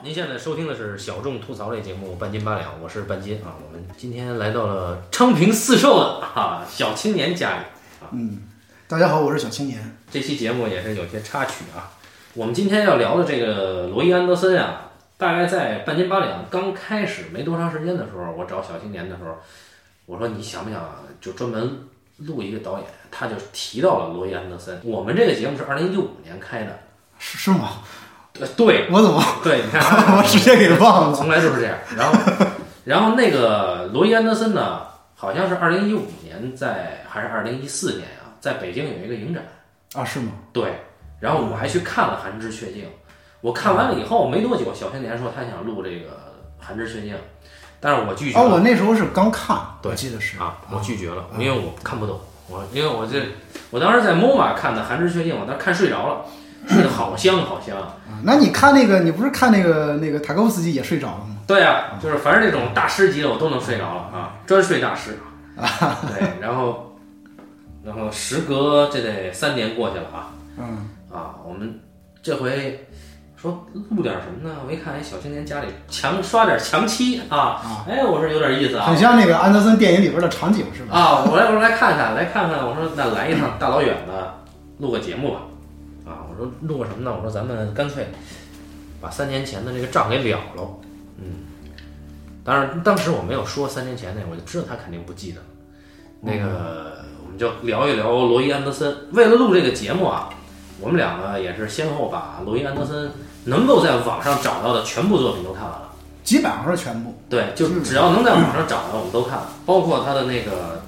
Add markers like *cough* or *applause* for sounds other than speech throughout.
您现在收听的是小众吐槽类节目《半斤八两》，我是半斤啊。我们今天来到了昌平四寿的哈、小青年家里啊。嗯，大家好，我是小青年。这期节目也是有些插曲啊。我们今天要聊的这个罗伊安德森啊，大概在《半斤八两》刚开始没多长时间的时候，我找小青年的时候，我说你想不想就专门录一个导演？他就提到了罗伊安德森。我们这个节目是二零一五年开的，是是吗？呃，对我怎么对，你看 *laughs* 我直接给忘了？从来都是这样。然后，然后那个罗伊安德森呢，好像是二零一五年在还是二零一四年啊，在北京有一个影展。啊，是吗？对，然后我还去看了《寒枝雀静》，我看完了以后没多久，小青年说他想录这个《寒枝雀静》，但是我拒绝哦，我那时候是刚看，对我记得是啊，我拒绝了，因为我看不懂。我因为我这我当时在 MoMA 看的《寒枝雀静》，我当时看睡着了，睡得好香好香。啊那你看那个，你不是看那个那个塔科夫斯基也睡着了吗？对啊，就是凡是这种大师级的我都能睡着了啊，专睡大师啊。对，然后然后时隔这得三年过去了啊嗯，啊，我们这回说录点什么呢？我一看，哎，小青年家里墙刷点墙漆啊，哎，我说有点意思啊很像那个安德森电影里边的场景，是吧？啊，我来我说来看看来看看，我说那来一趟大老远的录个节目吧说录个什么呢？我说咱们干脆把三年前的这个账给了了，嗯，当然当时我没有说三年前那个，我就知道他肯定不记得。那个，我们就聊一聊罗伊·安德森。为了录这个节目啊，我们两个也是先后把罗伊·安德森能够在网上找到的全部作品都看完了。基本上是全部。对，就只要能在网上找到，我们都看了，包括他的那个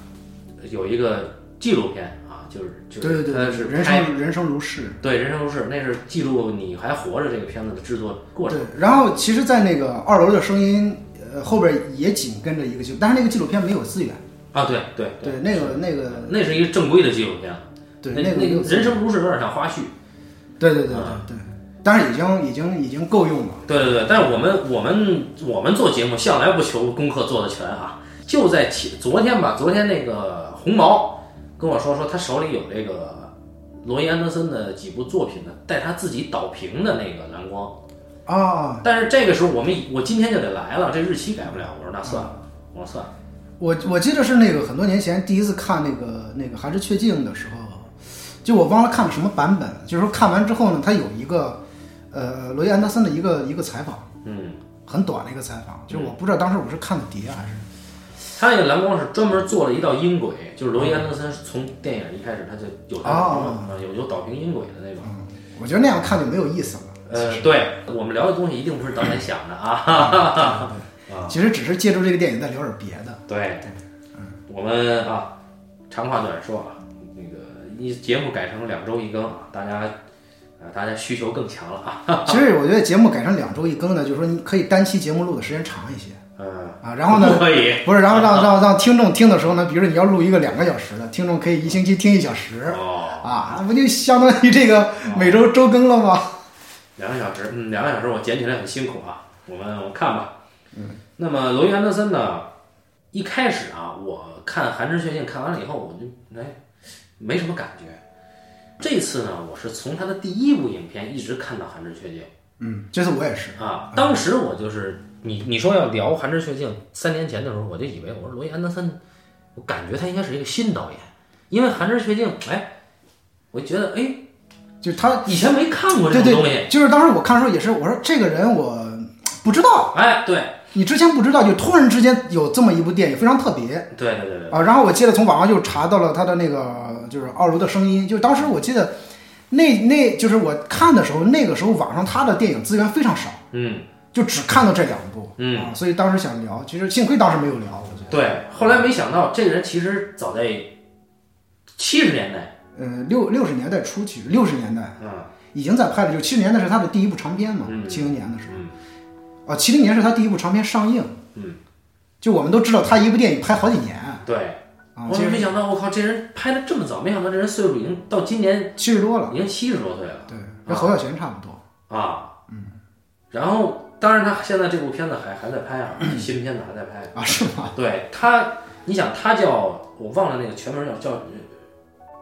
有一个纪录片啊，就是就是对对对对，他是人生人生如是。对人生如是，那是记录你还活着这个片子的制作过程对。，然后其实，在那个二楼的声音，呃，后边也紧跟着一个纪录，但是那个纪录片没有资源。啊，对对对，那个那个，那是一个正规的纪录片，对那那个人生如是有点像花絮。对对对对啊对，但是已经已经已经够用了。对对对，但是我们我们我们做节目向来不求功课做的全啊，就在前昨天吧，昨天那个红毛跟我说说他手里有这个罗伊安德森的几部作品的，带他自己导评的那个蓝光。啊，但是这个时候我们我今天就得来了，这日期改不了。我说那算了，我说算了。我我记得是那个很多年前第一次看那个那个《寒枝雀静》的时候，就我忘了看了什么版本，就是说看完之后呢，他有一个呃罗伊安德森的一个一个采访，嗯，很短的一个采访，就是我不知道当时我是看的碟还是他那个蓝光是专门做了一道音轨，就是罗伊安德森从电影一开始他就有导有有导评音轨的那种。我觉得那样看就没有意思了。呃，对我们聊的东西一定不是导演想的啊。哈哈哈哈其实只是借助这个电影再聊点别的。对，我们啊，长话短说啊，那个一节目改成两周一更啊，大家啊，大家需求更强了啊。*laughs* 其实我觉得节目改成两周一更呢，就是说你可以单期节目录的时间长一些嗯，啊，然后呢，*laughs* 可以不是，然后让让让听众听的时候呢，比如说你要录一个两个小时的，听众可以一星期听一小时哦，啊，那不就相当于这个每周周更了吗？*laughs* 两个小时，嗯，两个小时我剪起来很辛苦啊。我们我看吧。嗯，那么罗伊安德森呢，一开始啊，我看《寒枝雀静》看完了以后，我就哎没什么感觉。这次呢，我是从他的第一部影片一直看到《寒枝雀静》。嗯，这次我也是。啊，当时我就是你你说要聊《寒枝雀静》，三年前的时候，我就以为我说罗伊安德森，我感觉他应该是一个新导演，因为《寒枝雀静》，哎，我觉得哎，就是他，以前没看过这对种东西，对，就是当时我看的时候也是，我说这个人我不知道，哎，对。你之前不知道，就突然之间有这么一部电影，非常特别。对对对对，啊。然后我记得从网上就查到了他的那个就是二楼的声音，就是当时我记得那那就是我看的时候，那个时候网上他的电影资源非常少，嗯就只看到这两部，嗯，啊，所以当时想聊，其实幸亏当时没有聊，我觉得，对，后来没想到这个人其实早在七十年代，呃，六六十年代初期，六十年代嗯。已经在拍了，就七十年代是他的第一部长片嘛，嗯。七零年的时候。嗯。啊，七零年是他第一部长片上映。嗯，就我们都知道，他一部电影拍好几年。对，啊，我没想到，我靠，这人拍的这么早，没想到这人岁数已经到今年七十多了。已经七十多岁了。对，跟侯孝贤差不多。啊，嗯，然后当然他现在这部片子还还在拍啊，新片子还在拍。啊，是吗？对他，你想他叫我忘了那个全名叫叫呃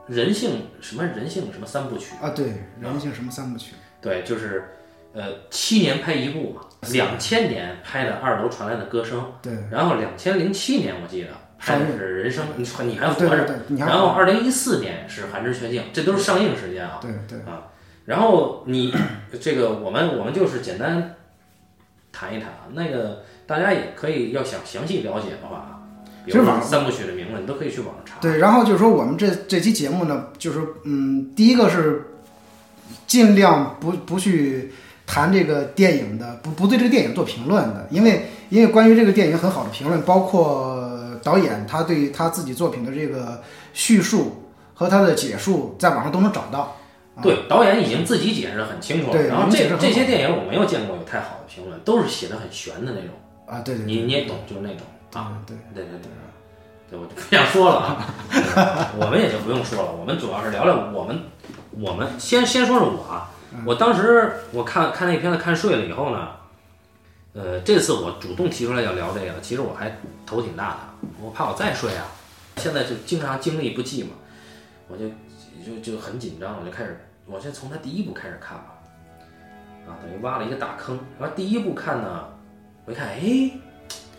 人性什么人性什么三部曲，啊，对，人性什么三部曲？对，就是呃，七年拍一部嘛，两千年拍的《二楼传来的歌声》，对，然后两千零七年我记得拍的是《人生你你还活着然后二零一四年是《寒枝雀静》，这都是上映时间啊。对对啊，然后你这个我们我们就是简单谈一谈啊，那个大家也可以要想详细了解的话啊，比如网三部曲的名字，你都可以去网上查。对，然后就是说我们这这期节目呢，就是嗯，第一个是尽量不不去谈这个电影的，不不对这个电影做评论的，因为因为关于这个电影很好的评论，包括导演他对他自己作品的这个叙述和他的解述，在网上都能找到。对，导演已经自己解释的很清楚了。然后这这些电影我没有见过有太好的评论，都是写的很悬的那种，啊，对对你你也懂，就是那种啊。啊，对，对对对，对我就不想说了啊，*laughs* 我们也就不用说了，我们主要是聊聊我们，我们先先说说我啊，我当时我看看那片子看睡了以后呢，呃，这次我主动提出来要聊这个，其实我还头挺大的，我怕我再睡啊，现在就经常精力不济嘛，我就就就很紧张，我就开始，我先从他第一部开始看吧，啊，等于挖了一个大坑，然后第一部看呢，我一看，哎，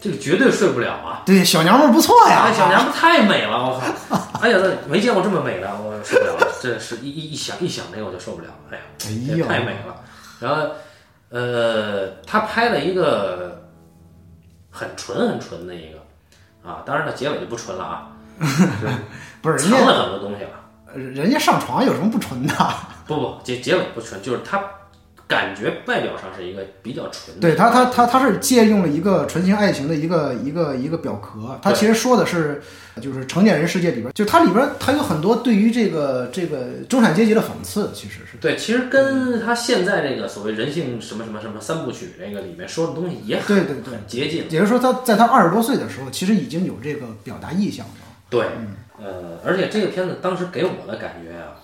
这个绝对睡不了啊。对，小娘们儿不错呀，哎，小娘们 *laughs* 太美了，我靠！哎呀，那没见过这么美的，我受不了了。这是一一一想一想这个我就受不了，哎呀，哎这呦，太美了。然后，呃，他拍了一个很纯很纯的一个啊，当然了，结尾就不纯了啊，*laughs* 不是藏了很多东西了。人家上床有什么不纯的？不不，结结尾不纯，就是他感觉外表上是一个比较纯的。对他，他他他是借用了一个纯情爱情的一个一个一个表壳，他其实说的是，就是成年人世界里边，就它里边它有很多对于这个这个中产阶级的讽刺，其实是对，其实跟他现在这个所谓人性什么什么什么三部曲那个里面说的东西也很对对对，很接近。也就是说他在他二十多岁的时候，其实已经有这个表达意向了。对，呃，而且这个片子当时给我的感觉啊，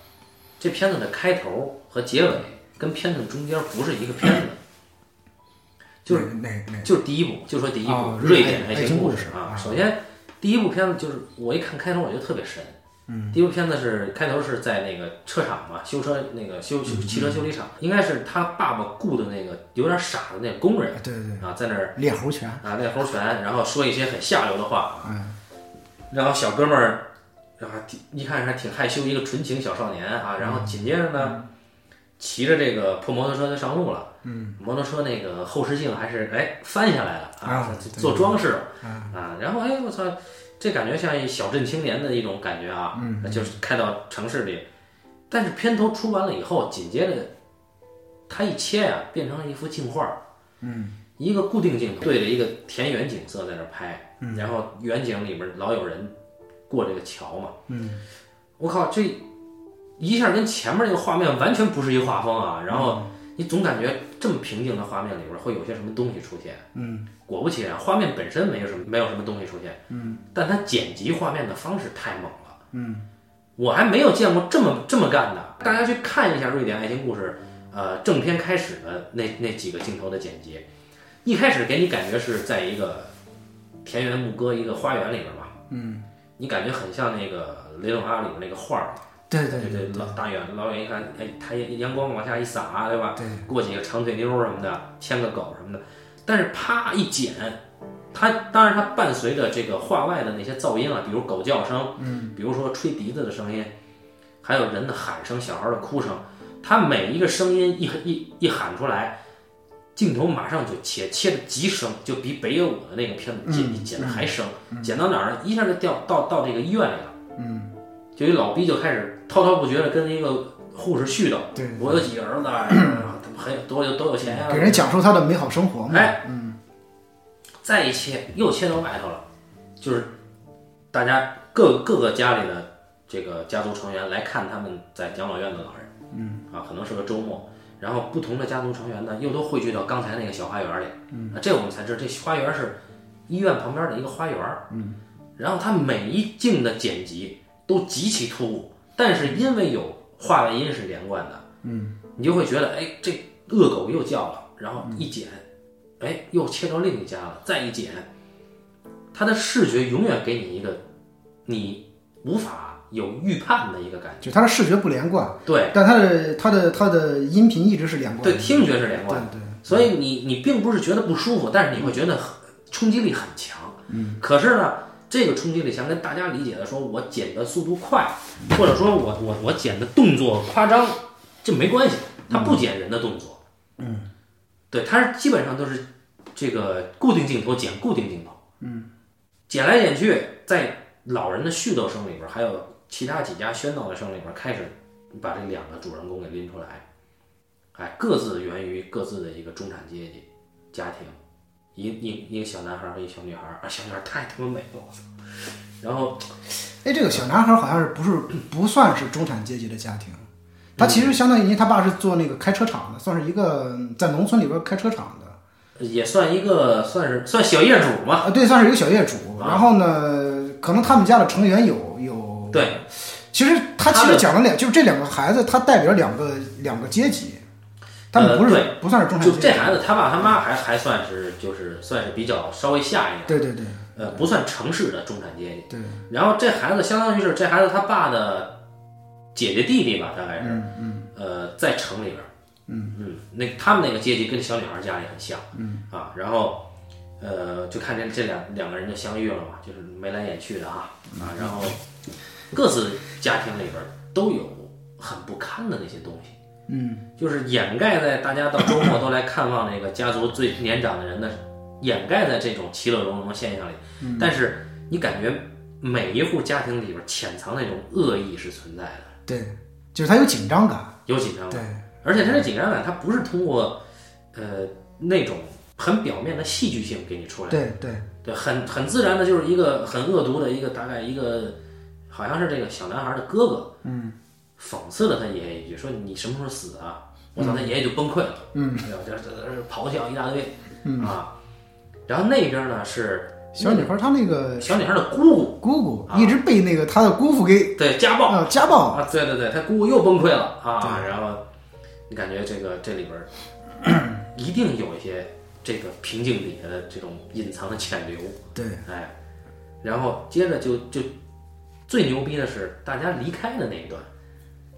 这片子的开头和结尾跟片子中间不是一个片子，*clears throat* 就是哪哪就是第一部，就说第一部哦瑞典爱情故事啊。啊。首先，第一部片子就是我一看开头我就特别神。嗯，第一部片子是开头是在那个车厂嘛，修车那个修修汽车修理厂，应该是他爸爸雇的那个有点傻的那个工人对对对，啊，在那儿练猴拳，啊，练猴拳，然后说一些很下流的话，嗯，然后小哥们儿，然后挺一看还挺害羞，一个纯情小少年啊，然后紧接着呢，骑着这个破摩托车就上路了，嗯，摩托车那个后视镜还是哎翻下来了啊对。做装饰啊。啊，然后哎我操，这感觉像一小镇青年的一种感觉啊，嗯，就是开到城市里，但是片头出完了以后，紧接着他一切啊、变成了一幅镜画，嗯，一个固定镜头对着一个田园景色在那儿拍，嗯，然后远景里边老有人过这个桥嘛，嗯，我靠，这一下跟前面那个画面完全不是一画风啊，然后你总感觉这么平静的画面里边会有些什么东西出现，嗯，果不其然，画面本身没有什么没有什么东西出现，嗯，但它剪辑画面的方式太猛了，嗯，我还没有见过这么这么干的，大家去看一下《瑞典爱情故事》，呃，正片开始的那那几个镜头的剪辑，一开始给你感觉是在一个田园牧歌一个花园里边嘛，嗯，你感觉很像那个雷动哈里边那个画儿，对对对对，老大远老远一看，哎，太阳光往下一洒，对吧？对，过几个长腿妞什么的，牵个狗什么的，但是啪一剪，它当然它伴随着这个画外的那些噪音啊，比如狗叫声，嗯，比如说吹笛子的声音，还有人的喊声、小孩的哭声，它每一个声音一一一喊出来，镜头马上就切切的极生，就比北野武的那个片子剪、剪的还生，剪到哪儿呢？一下就掉到到这个医院里了，嗯，就一老逼就开始滔滔不绝的跟一个护士絮叨，对我有几个儿子啊，*clears throat* 他们很有多有多有钱呀、给人讲述他的美好生活嘛。哎，再一切又切到外头了，就是大家各各个家里的这个家族成员来看他们在养老院的老人，嗯，啊，可能是个周末，然后不同的家族成员呢又都汇聚到刚才那个小花园里，嗯，啊，这我们才知道这花园是医院旁边的一个花园，嗯，然后它每一镜的剪辑都极其突兀，但是因为有画外音是连贯的，嗯，你就会觉得哎，这恶狗又叫了，然后一剪。哎，又切到另一家了，再一剪，它的视觉永远给你一个你无法有预判的一个感觉。就它的视觉不连贯，对但它的它的它的音频一直是连贯的。对，听觉是连贯的，对，所以你你并不是觉得不舒服，但是你会觉得很冲击力很强。嗯，可是呢，这个冲击力强跟大家理解的说我剪的速度快，或者说我我我剪的动作夸张，这没关系，它不剪人的动作。嗯，对，它是基本上都是这个固定镜头剪固定镜头。嗯，剪来剪去，在老人的絮叨声里边，还有其他几家喧闹的声里边，开始把这两个主人公给拎出来。哎，各自源于各自的一个中产阶级家庭，一一一个小男孩和一个小女孩，啊，小女孩太他妈美了，我操！然后哎，这个小男孩好像是不是不算是中产阶级的家庭，他其实相当于他爸是做那个开车厂的，算是一个在农村里边开车厂的也算一个算是算小业主嘛，啊，对，算是一个小业主。啊然后呢，可能他们家的成员有有，对，其实他其实讲了两，就是这两个孩子，他代表两个两个阶级，他们不是、不算是中产阶级，这孩子他爸他妈还还算是就是算是比较稍微下一点，对对对。呃，不算城市的中产阶级。对，然后这孩子相当于是这孩子他爸的姐姐弟弟吧，大概是，嗯嗯。呃，在城里边，嗯。嗯，那他们那个阶级跟小女孩家里很像，嗯。啊，然后呃，就看见这两两个人就相遇了嘛，就是眉来眼去的啊。啊，然后各自家庭里边都有很不堪的那些东西，嗯，就是掩盖在大家到周末都来看望那个家族最年长的人的，掩盖在这种其乐融融的现象里，但是你感觉每一户家庭里边潜藏那种恶意是存在的。对，就是他有紧张感，有紧张感对。感，而且他的紧张感，他不是通过呃那种很表面的戏剧性给你出来的，对对。对，很很自然的，就是一个很恶毒的一个大概一个，好像是这个小男孩的哥哥，嗯，讽刺了他爷爷一句，说你什么时候死啊？我操，他爷爷就崩溃了，嗯，哎呦，这这这咆哮一大堆，嗯。啊，然后那边呢是小女孩她那个小女孩的姑姑，姑姑啊。一直被那个她的姑父给对家暴，呃家暴，啊，对对对，她姑姑又崩溃了。啊，然后你感觉这个这里边 *clears throat* 一定有一些这个瓶颈底下的这种隐藏的潜流，对。哎，然后接着就就最牛逼的是大家离开的那一段，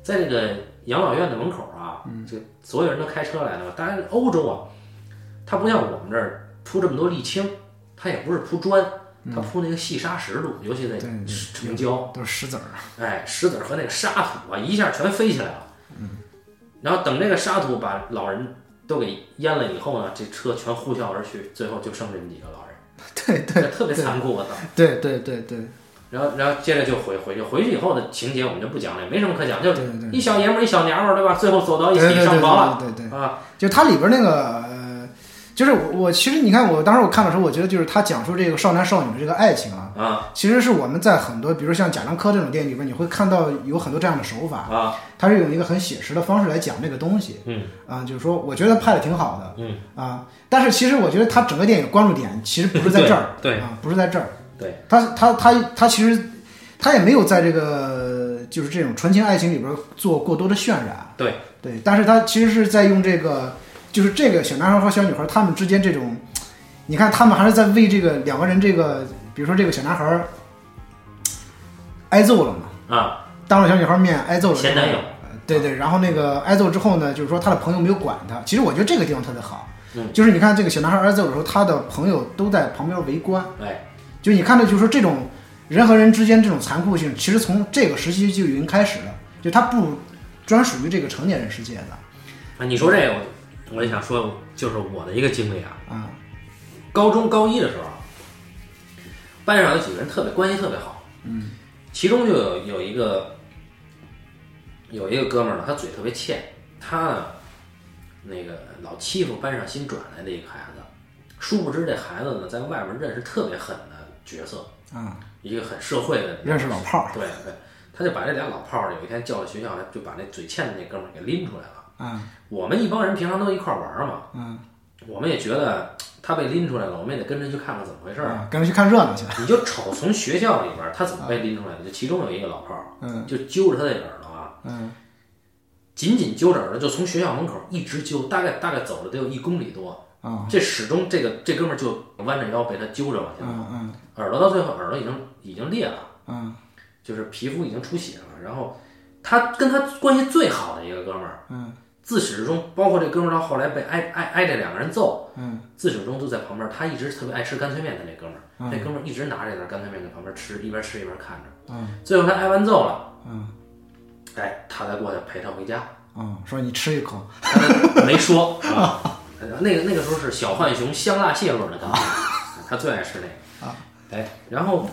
在这个养老院的门口啊，这所有人都开车来了嘛，当然欧洲啊，它不像我们这儿铺这么多沥青，它也不是铺砖。它铺那个细沙石路，尤其在对对城郊，都是石子儿，哎，石子儿和那个沙土啊，一下全飞起来了。嗯，然后等这个沙土把老人都给淹了以后呢，这车全呼啸而去，最后就剩这么几个老人，*laughs* 对对特别残酷，我操！对对对对然后，然后接着就回回去，回去以后的情节我们就不讲了，也没什么可讲，就对对对一小爷们儿一小娘们儿，对吧？最后走到一起上床了对对对，啊，就它里边那个呃，就是我我其实你看我当时我看的时候，我觉得就是他讲述这个少男少女的这个爱情啊，啊其实是我们在很多比如像贾樟柯这种电影里边，你会看到有很多这样的手法，啊，他是用一个很写实的方式来讲这个东西。嗯啊，就是说，我觉得拍的挺好的。嗯啊，但是其实我觉得他整个电影关注点其实不是在这儿，对对啊，不是在这儿。对，他他他他其实他也没有在这个就是这种纯情爱情里边做过多的渲染。对。对，但是他其实是在用这个，就是这个小男孩和小女孩他们之间这种，你看他们还是在为这个两个人这个，比如说这个小男孩挨揍了嘛，啊，当着小女孩面挨揍了，前男友。呃对对，然后那个挨揍之后呢，就是说他的朋友没有管他。其实我觉得这个地方特别好，嗯。就是你看这个小男孩挨揍的时候，他的朋友都在旁边围观，哎，就你看到就是说这种人和人之间这种残酷性，其实从这个时期就已经开始了，就他不专属于这个成年人世界的。啊，你说这个，我我就想说，就是我的一个经历啊，啊，高中高一的时候，班上有几个人特别关系特别好，嗯，其中就有有一个有一个哥们儿呢，他嘴特别欠，他呢那个老欺负班上新转来的一个孩子，殊不知这孩子呢在外面认识特别狠的角色，啊，一个很社会的认识老炮儿。对对，他就把这俩老炮儿有一天叫到学校来，就把那嘴欠的那哥们儿给拎出来了。啊，我们一帮人平常都一块儿玩儿嘛，嗯，我们也觉得他被拎出来了，我们也得跟着去看看怎么回事儿。啊，跟着去看热闹去，你就瞅从学校里边儿他怎么被拎出来的，就其中有一个老炮儿，嗯。就揪着他的耳朵啊，嗯。紧紧揪着耳朵，就从学校门口一直揪，大概大概走了得有一公里多，啊，这始终这个这哥们儿就弯着腰被他揪着往前走，耳朵到最后耳朵已经已经裂了，嗯。就是皮肤已经出血了，然后他跟他关系最好的一个哥们儿，嗯，自始至终，包括这哥们儿到后来被挨挨挨这两个人揍，嗯，自始至终都在旁边，他一直特别爱吃干脆面的那哥们儿，嗯。那哥们儿一直拿着那干脆面在旁边吃，一边吃一边看着，嗯，最后他挨完揍了，嗯，哎，他才过去陪他回家，嗯，说你吃一口，他没说啊，*laughs* 那个那个时候是小浣熊香辣蟹味儿的干脆面，他最爱吃那个啊，哎，然后。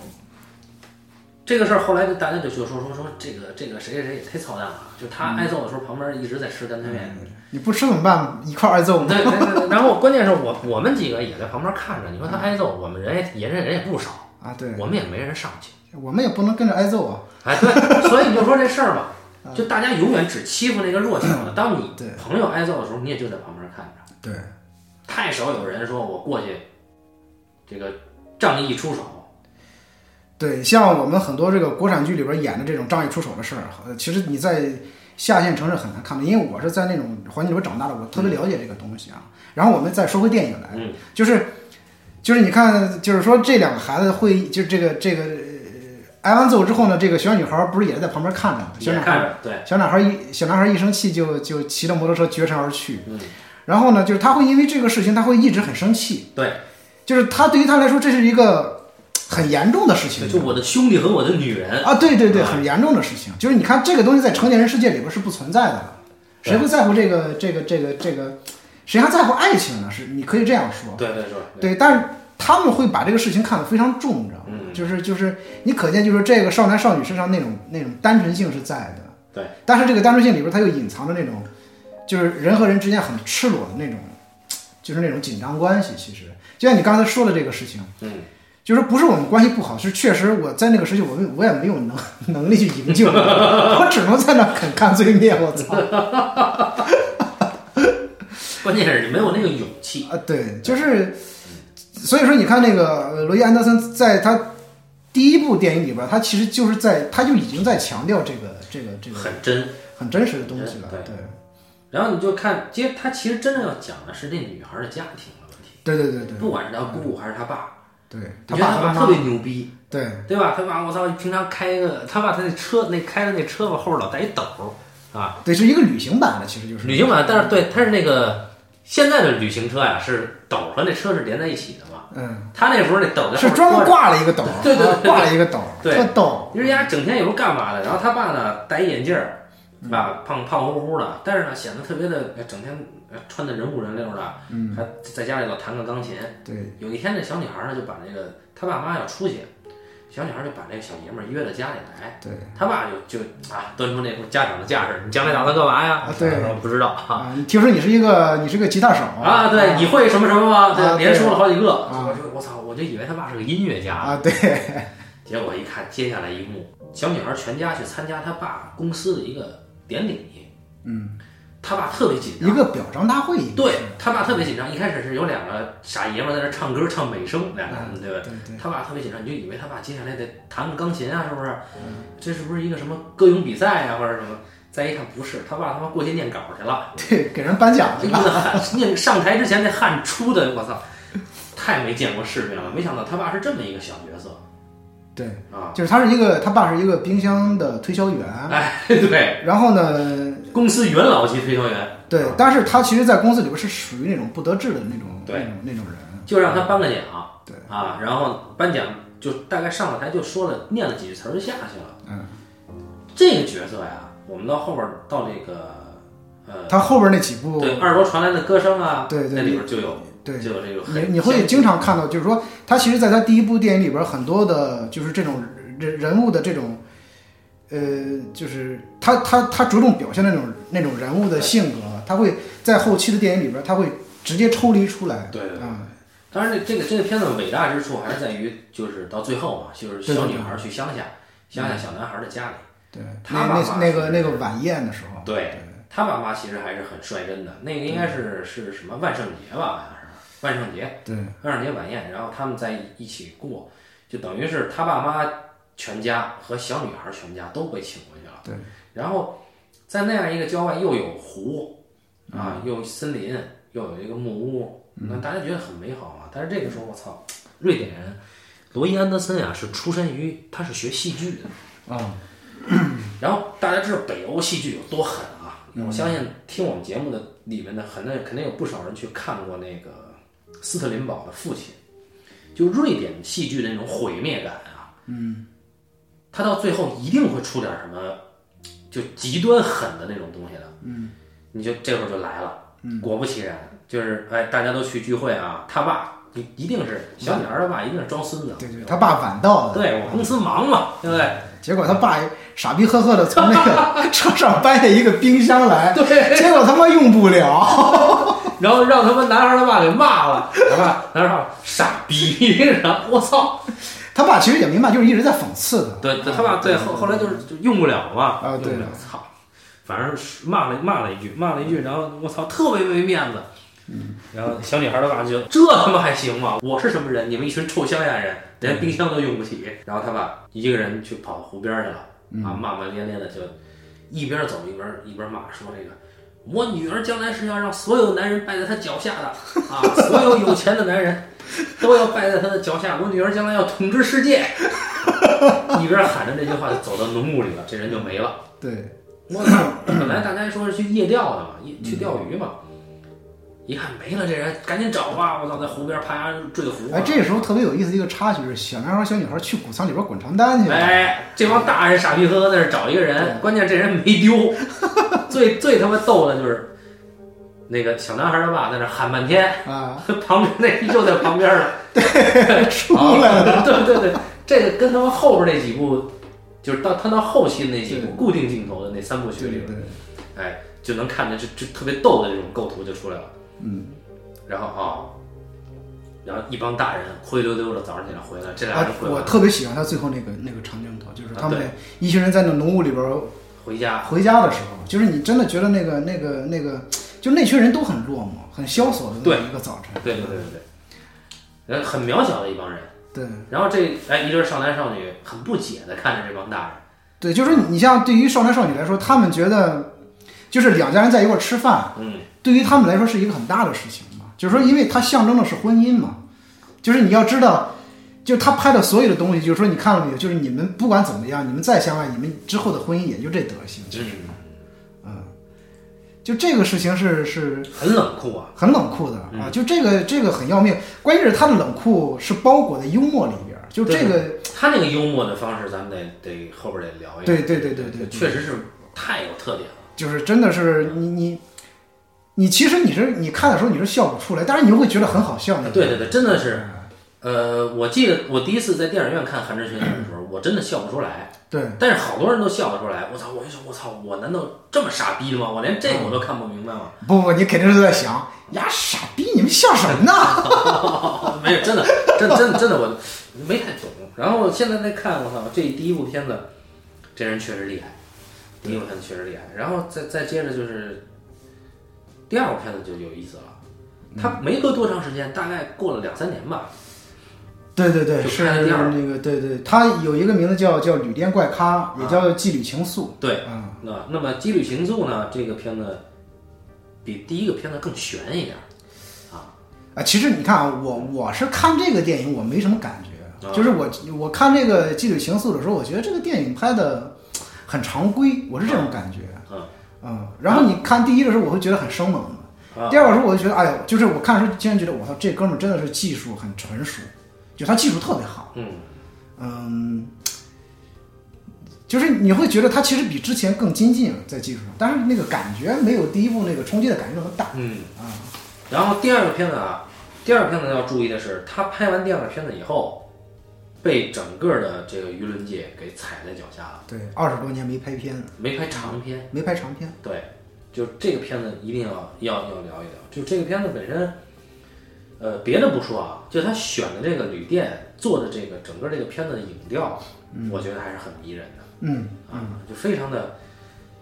这个事儿后来就大家就就说说说这个这个谁谁谁也忒操蛋了，就他挨揍的时候旁边一直在吃干脆面，你不吃怎么办？一块儿挨揍吗？对对然后关键是我我们几个也在旁边看着，你说他挨揍，我们人也也人人也不少，啊，对，我们也没人上去。我们也不能跟着挨揍啊。哎，对，所以你就说这事儿吧，就大家永远只欺负那个弱小的。当你对朋友挨揍的时候，你也就在旁边。对，太少有人说我过去，这个仗义出手。对，像我们很多这个国产剧里边演的这种仗义出手的事儿，呃，其实你在下线城市很难看到，因为我是在那种环境里边长大的，我特别了解这个东西啊。然后我们再说回电影来，嗯就是就是你看，就是说这两个孩子会，就是这个这个呃挨完揍之后呢，这个小女孩不是也在旁边看着吗？小也女孩对，小男孩一小男孩一生气就就骑着摩托车绝尘而去。嗯，然后呢，就是他会因为这个事情，他会一直很生气。对，就是他对于他来说，这是一个很严重的事情。就我的兄弟和我的女人，啊，对对对，啊很严重的事情。就是你看这个东西在成年人世界里边是不存在的了，谁会在乎这个这个这个这个？谁还在乎爱情呢？是你可以这样说。对对对对，但是他们会把这个事情看得非常重，你知道吗？嗯就是就是你可见就是这个少男少女身上那种那种单纯性是在的。对。但是这个单纯性里边，它又隐藏着那种，就是人和人之间很赤裸的那种，*tsk* 就是那种紧张关系。其实，就像你刚才说的这个事情，嗯，就是不是我们关系不好，是确实我在那个时期，我们我也没有能 *laughs* 能力去营救，*laughs* 我只能在那啃干脆面。我操！*laughs* 关键是你没有那个勇气。啊，对，就是，所以说你看那个呃罗伊安德森在他第一部电影里边，他其实就是在他就已经在强调这个这个这个很真，很真实的东西了。对对然后你就看，其实他其实真正要讲的是那女孩的家庭的问题，对对对对不管是他姑姑还是他爸，对，他爸和他爸特别牛逼，对对吧？他爸我操，平常开一个，他爸他那车那开的那车吧后边老带一斗儿啊，对，是一个旅行版的，其实就是旅行版，但是对，他是那个现在的旅行车呀，是斗儿和那车是连在一起的嘛。嗯，他那时候那斗是专门挂了一个斗，对对对啊挂了一个斗，对特逗。因为人家整天也不干嘛的，然后他爸呢戴一眼镜儿，啊，胖胖乎乎的，但是呢显得特别的，呃整天呃穿的人五人六的，嗯，还在家里老弹个钢琴。对，有一天这小女孩呢就把这个她爸妈要出去，小女孩就把这个小爷们儿约到家里来，对他爸就就啊端出那副家长的架势，你将来打算干嘛呀？啊对不知道啊。听说你是一个你是个吉他手啊，对，你会什么什么吗？对连说了好几个，啊我就我操，我就以为他爸是个音乐家，啊，对，结果一看接下来一幕，小女孩全家去参加她爸公司的一个典礼，嗯，他爸特别紧张，一个表彰大会，对他爸特别紧张，一开始是有两个傻爷们儿在那唱歌唱美声，两个人对吧？对对，他爸特别紧张，你就以为他爸接下来得弹个钢琴啊，是不是？这是不是一个什么歌咏比赛啊，或者什么？再一看不是，他爸他妈过去念稿去了，对，给人颁奖去了，念上台之前那汗出的，我操，太没见过世面了。没想到他爸是这么一个小角色对，啊！就是他是一个，他爸是一个冰箱的推销员，哎，对，然后呢，公司元老级推销员，对，但是他其实，在公司里边是属于那种不得志的那种那对种那种人，就让他颁个奖，对。啊，然后颁奖就大概上了台就说了念了几句词儿就下去了。嗯，这个角色呀，我们到后边到这个呃，他后边那几部，对二楼传来的歌声啊，对对那里边就有对就有这个你很你会经常看到，就是说，他其实在他第一部电影里边，很多的就是这种人人物的这种，呃，就是他他他着重表现那种那种人物的性格，他会在后期的电影里边，他会直接抽离出来，对对对啊，当然，这这个这个片子伟大之处还是在于，就是到最后嘛，就是小女孩去乡下，乡下小男孩的家里，对，他爸爸那那那个那个晚宴的时候，对他爸妈其实还是很率真的。那个应该是是什么万圣节吧？万圣节，对万圣节晚宴，然后他们在一起过，就等于是他爸妈全家和小女孩全家都被请回去了。对，然后在那样一个郊外，又有湖嗯啊，又有森林，又有一个木屋，那大家觉得很美好啊。但是这个时候，我操，瑞典人罗伊安德森呀是出身于他是学戏剧的，啊，*clears throat* 然后大家知道北欧戏剧有多狠啊！我相信听我们节目的里面的很多肯定有不少人去看过那个斯特林堡的父亲，就瑞典戏剧的那种毁灭感啊，嗯，他到最后一定会出点什么就极端狠的那种东西的，嗯，你就这会儿就来了，嗯，果不其然，就是哎，大家都去聚会啊，他爸一一定是小女孩的爸，一定是装孙子，对对，他爸晚到的，对我公司忙嘛，对不对？结果他爸傻逼呵呵的从那个 *laughs* 车上搬下一个冰箱来，*laughs* 对，结果他妈用不了，*laughs* 然后让他们男孩他爸给骂了，*laughs* 他爸？男孩爸傻逼，然后我操，他爸其实也明白，就是一直在讽刺他，对，他爸对后后来就是就用不了嘛，啊对用不了，操，反正是骂了骂了一句，骂了一句，然后我操，特别没面子。嗯，然后小女孩的爸就这他妈还行吗？我是什么人？你们一群臭乡下人，连冰箱都用不起。然后他爸一个人去跑湖边去了，啊，骂骂咧咧的就一边走一边一边骂，说这个我女儿将来是要让所有男人拜在她脚下的啊，所有有钱的男人都要拜在她的脚下，我女儿将来要统治世界。*laughs* 一边喊着这句话就走到浓雾里了，这人就没了。对，我操！本来大家说是去夜钓的嘛，夜去钓鱼嘛，一看没了，这人赶紧找吧！我操，在湖边啪啪坠湖。哎，这时候特别有意思的一个插曲是，小男孩小女孩去谷仓里边滚床单去了，哎，这帮大人傻逼呵呵在那儿找一个人，关键这人没丢。最最他妈逗的就是那个小男孩他爸在那喊半天，啊，旁边那就在旁边呢。*laughs* 出来了，对对对，这个跟他们后边那几部，就是到他到后期的那几部固定镜头的那三部曲里边，对，哎，就能看见这这特别逗的这种构图就出来了。嗯，然后啊、然后一帮大人灰溜溜的早上起来回来，这俩啊人，回来我特别喜欢他最后那个那个长镜头，就是他们一群人在那浓雾里边回家，回家的时候，就是你真的觉得那个那个那个，就那群人都很落寞，很萧索的那对。么一个早晨。对对对对。对，人很渺小的一帮人。对。然后这哎一对少男少女很不解的看着这帮大人，对，就是说你像对于少男少女来说，他们觉得就是两家人在一块儿吃饭，嗯，对于他们来说是一个很大的事情嘛。就是说，因为它象征的是婚姻嘛。就是你要知道，就是他拍的所有的东西，就是说你看了没有？就是你们不管怎么样，你们再相爱，你们之后的婚姻也就这德行。嗯，就这个事情是是很冷酷啊，很冷酷的啊，嗯就这个这个很要命。关键是他的冷酷是包裹在幽默里边儿，就这个他那个幽默的方式，咱们得得后边得聊一聊。对对对对对，对确实是太有特点了。就是真的是你你你其实你是你看的时候你是笑不出来，但是你又会觉得很好笑。对对对，真的是，呃，我记得我第一次在电影院看《寒之学院》的时候，我真的笑不出来，对但是好多人都笑得出来。我操！我一说，我操！我难道这么傻逼的吗？我连这个我都看不明白吗？不不，你肯定是在想呀傻逼，你们笑什么呢？*laughs* 没有，真的，真真的真的我没太懂。然后现在再看，我操，这第一部片子，这人确实厉害，第一部片子确实厉害。然后再再接着就是第二部片子就有意思了，他没隔多长时间，大概过了两三年吧，对对对，就是那个对对，他有一个名字叫叫旅店怪咖，也叫妓女情愫。对，嗯，那那么《羁旅情愫》呢，这个片子比第一个片子更悬一点啊，啊，其实你看啊，我我是看这个电影，我没什么感觉，啊。就是我我看这个《妓女情愫》的时候，我觉得这个电影拍的很常规，我是这种感觉。嗯嗯，然后你看第一的时候，我会觉得很生猛第二个时候，我就觉得，哎呦，就是我看的时候，竟然觉得，我操，这哥们儿真的是技术很成熟，就他技术特别好。嗯，嗯，就是你会觉得他其实比之前更精进了在技术上，但是那个感觉没有第一部那个冲击的感觉那么大。嗯啊，然后第二个片子啊，第二个片子要注意的是，他拍完第二个片子以后，被整个的这个舆论界给踩在脚下了，对，二十多年没拍片，没拍长片。没拍长片。对，就这个片子一定要要要聊一聊。就这个片子本身，呃，别的不说啊，就他选的这个旅店做的这个整个这个片子的影调，我觉得还是很迷人的嗯，啊，就非常的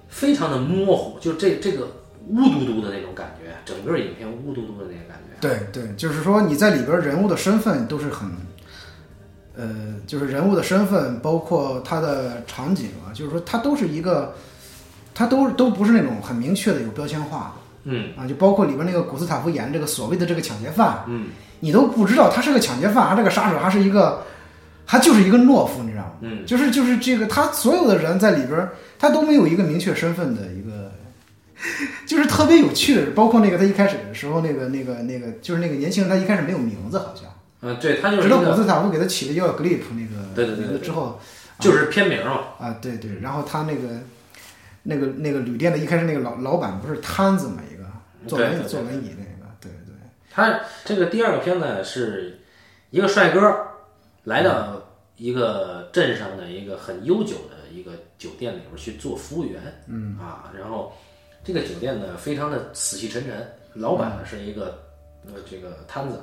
非常的模糊，就这这个雾嘟嘟的那种感觉，整个影片雾嘟嘟的那个感觉。对对，就是说你在里边人物的身份都是很，呃，就是人物的身份，包括他的场景啊，就是说他都是一个，他都都不是那种很明确的有标签化的。嗯。的啊，就包括里边那个古斯塔夫演的这个所谓的这个抢劫犯，嗯，你都不知道他是个抢劫犯，还是个杀手，还是一个，他就是一个懦夫，你知道吗？嗯，就是就是这个，他所有的人在里边，他都没有一个明确身份的一个，*laughs* 就是特别有趣的，包括那个他一开始的时候，那个那个那个，就是那个年轻人，他一开始没有名字，好像，嗯，对他就是直到古斯塔夫给他起了叫格利普那个对对对对名字之后，就是片名嘛，啊，对对，然后他那个那个那个旅店的一开始那个老老板不是摊子嘛，一个坐轮对对对椅坐轮椅那个，对对，他这个第二个片子是一个帅哥来到一个镇上的一个很悠久的一个酒店里边去做服务员，嗯。啊，然后这个酒店呢非常的死气沉沉，老板呢是一个呃这个摊子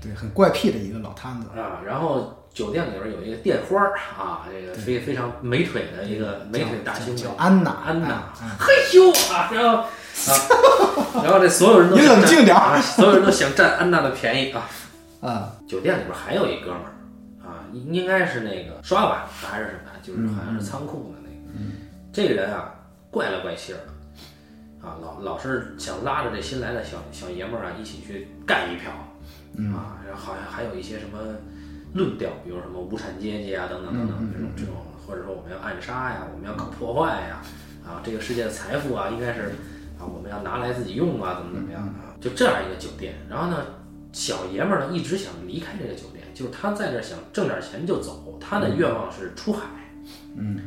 对，很怪癖的一个老摊子，啊，然后酒店里边有一个店花儿啊，这个非非常美腿的一个美腿大胸叫妹安娜，安娜啊，嘿咻啊，然后啊，然后这所有人都你冷静点儿啊，所有人都想占安娜的便宜啊。*laughs* 啊，酒店里边还有一哥们儿啊，应应该是那个刷碗还是什么，就是好像是仓库的那个。这个人啊，怪了怪气儿的啊，老老是想拉着这新来的小小爷们儿啊一起去干一票啊，然后好像还有一些什么论调，比如什么无产阶级啊等等等等这种这种，或者说我们要暗杀呀，我们要搞破坏呀，啊，这个世界的财富啊，应该是啊我们要拿来自己用啊，怎么怎么样啊，就这样一个酒店。然后呢，小爷们儿呢一直想离开这个酒店，就是他在这儿想挣点钱就走，他的愿望是出海。嗯，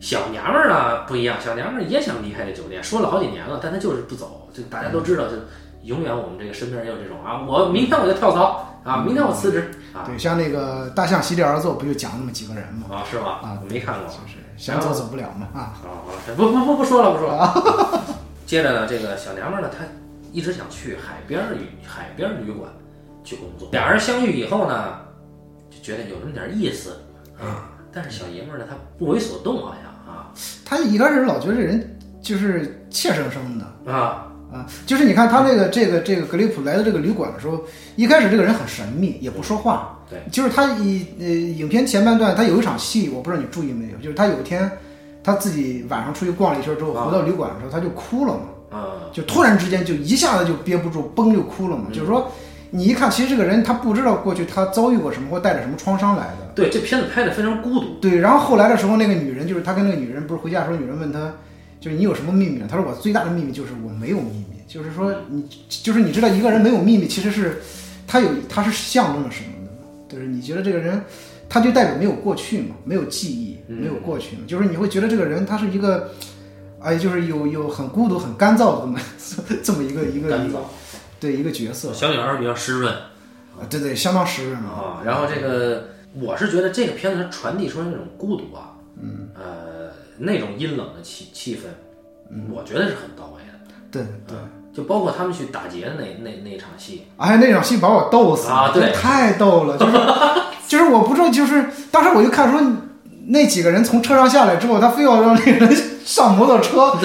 小娘们儿呢不一样，小娘们儿也想离开这酒店，说了好几年了，但她就是不走。就大家都知道，就永远我们这个身边也有这种啊，我明天我就跳槽啊，明天我辞职啊对，像那个大象席地而坐，不就讲那么几个人吗？啊，是吧？啊我没看过。就是想走走不了嘛啊，啊，不不不不说了，不说了。接着呢，这个小娘们儿呢，她一直想去海边儿旅海边儿旅馆去工作。俩人相遇以后呢，就觉得有那么点意思啊。但是小爷们儿呢，他不为所动，好像啊他一开始老觉得这人就是怯生生的。啊啊，就是你看他这个这个这个格里普来到这个旅馆的时候，一开始这个人很神秘，也不说话。对，就是他以呃影片前半段他有一场戏，我不知道你注意没有，就是他有一天他自己晚上出去逛了一圈之后，啊回到旅馆的时候他就哭了嘛，啊就突然之间就一下子就憋不住，崩就哭了嘛。就是说你一看，其实这个人他不知道过去他遭遇过什么或带着什么创伤来的。对，这片子拍的非常孤独。对，然后后来的时候，那个女人就是他跟那个女人不是回家的时候，女人问他，就是你有什么秘密呢？他说我最大的秘密就是我没有秘密，就是说你就是你知道一个人没有秘密，其实是他有他是象征着什么的嘛？就是你觉得这个人，他就代表没有过去嘛，没有记忆，没有过去嘛，就是你会觉得这个人他是一个，哎，就是有有很孤独、很干燥的这么 *laughs* 这么一个一个干燥，对一个角色小女孩比较湿润啊，对对，相当湿润嘛。啊。然后这个，我是觉得这个片子它传递出来那种孤独啊，嗯，呃，那种阴冷的气气氛，我觉得是很到位的。对对。就包括他们去打劫的那那那场戏，哎，那场戏把我逗死了，啊对。太逗了，就是 *laughs* 就是我不知道，就是当时我就看说那几个人从车上下来之后，他非要让那个人上摩托车，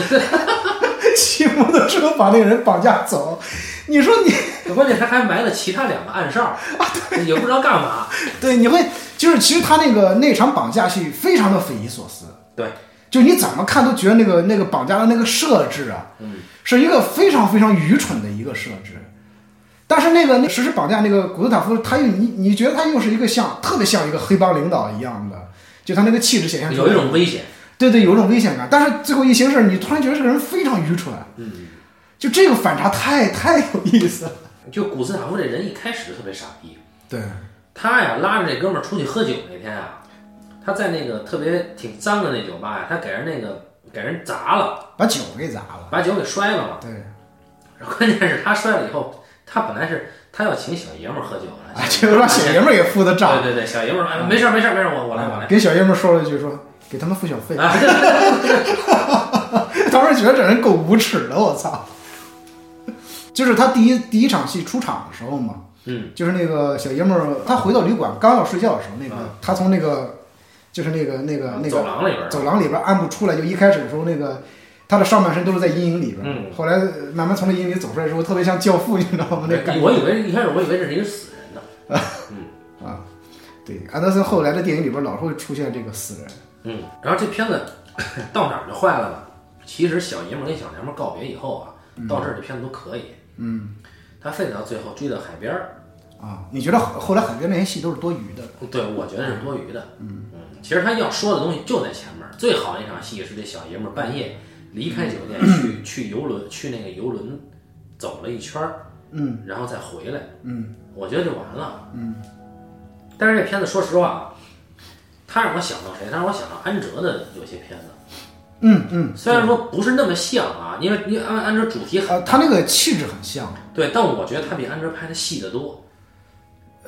*laughs* 骑摩托车把那个人绑架走，你说你 *laughs* 关键他还埋了其他两个暗哨啊，也不知道干嘛。对你会就是其实他那个那场绑架戏非常的匪夷所思，对，就你怎么看都觉得那个那个绑架的那个设置啊，嗯，是一个非常非常愚蠢的一个设置。但是那个那实施绑架那个古斯塔夫，他又你你觉得他又是一个像特别像一个黑帮领导一样的，就他那个气质显现出来，有一种危险。对对，有一种危险感。但是最后一行事，你突然觉得这个人非常愚蠢，嗯，就这个反差太 *laughs* 太有意思了。就古斯塔夫这人一开始就特别傻逼，对，他呀拉着这哥们儿出去喝酒那天啊，他在那个特别挺脏的那酒吧呀，他给人那个给人砸了，把酒给砸了。把酒给摔了嘛。对，关键是他摔了以后，他本来是他要请小爷们儿喝酒了，啊，就让小爷们儿给付的账。对对对，小爷们儿说哎没事儿没事儿没事儿，我我来我来。给小爷们儿说了一句说，给他们付小费。啊，*laughs* 当时觉得这人够无耻的，我操！就是他第一第一场戏出场的时候嘛，嗯，就是那个小爷们儿，他回到旅馆刚要睡觉的时候，那个、啊他从那个就是那个那个那个走廊里边儿走廊里边暗部出来，就一开始的时候那个。他的上半身都是在阴影里边，嗯后来慢慢从那阴影里走出来的时候，特别像教父，你知道吗？那感觉我以为一开始我以为这是一个死人呢。啊，对，安德森后来的电影里边老是会出现这个死人，嗯，然后这片子 *coughs* 到哪儿就坏了呢？其实小爷们儿跟小娘们儿告别以后啊，到这儿这片子都可以。嗯，他非得到最后追到海边儿，啊，你觉得后后来海边那些戏都是多余的？对，我觉得是多余的。嗯嗯，其实他要说的东西就在前面。最好的一场戏是这小爷们儿半夜离开酒店去去游轮去那个游轮走了一圈儿，嗯然后再回来。嗯我觉得就完了。嗯，但是这片子说实话啊，他让我想到谁？他让我想到安哲的有些片子，嗯嗯，虽然说不是那么像啊，因为因为安安哲主题很呃，他那个气质很像。对，但我觉得他比安哲拍的细得多。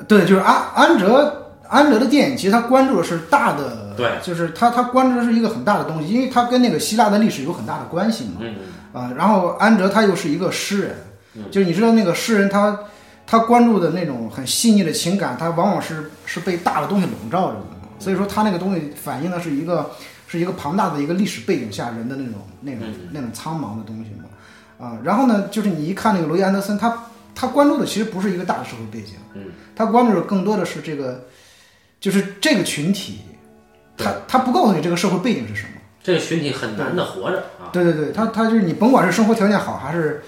对，就是安安哲安德的电影，其实他关注的是大的，对，就是他他关注的是一个很大的东西，因为他跟那个希腊的历史有很大的关系嘛。嗯啊，然后安哲他又是一个诗人，嗯。就是你知道那个诗人他他关注的那种很细腻的情感，他往往是是被大的东西笼罩着的，所以说他那个东西反映的是一个是一个庞大的一个历史背景下人的那种那种嗯。那种苍茫的东西嘛，啊，然后呢，就是你一看那个罗伊安德森，他他关注的其实不是一个大的社会背景，嗯，他关注的更多的是这个就是这个群体，他他不告诉你这个社会背景是什么。这个群体很难的活着啊。对对对，他他就是你甭管是生活条件好还是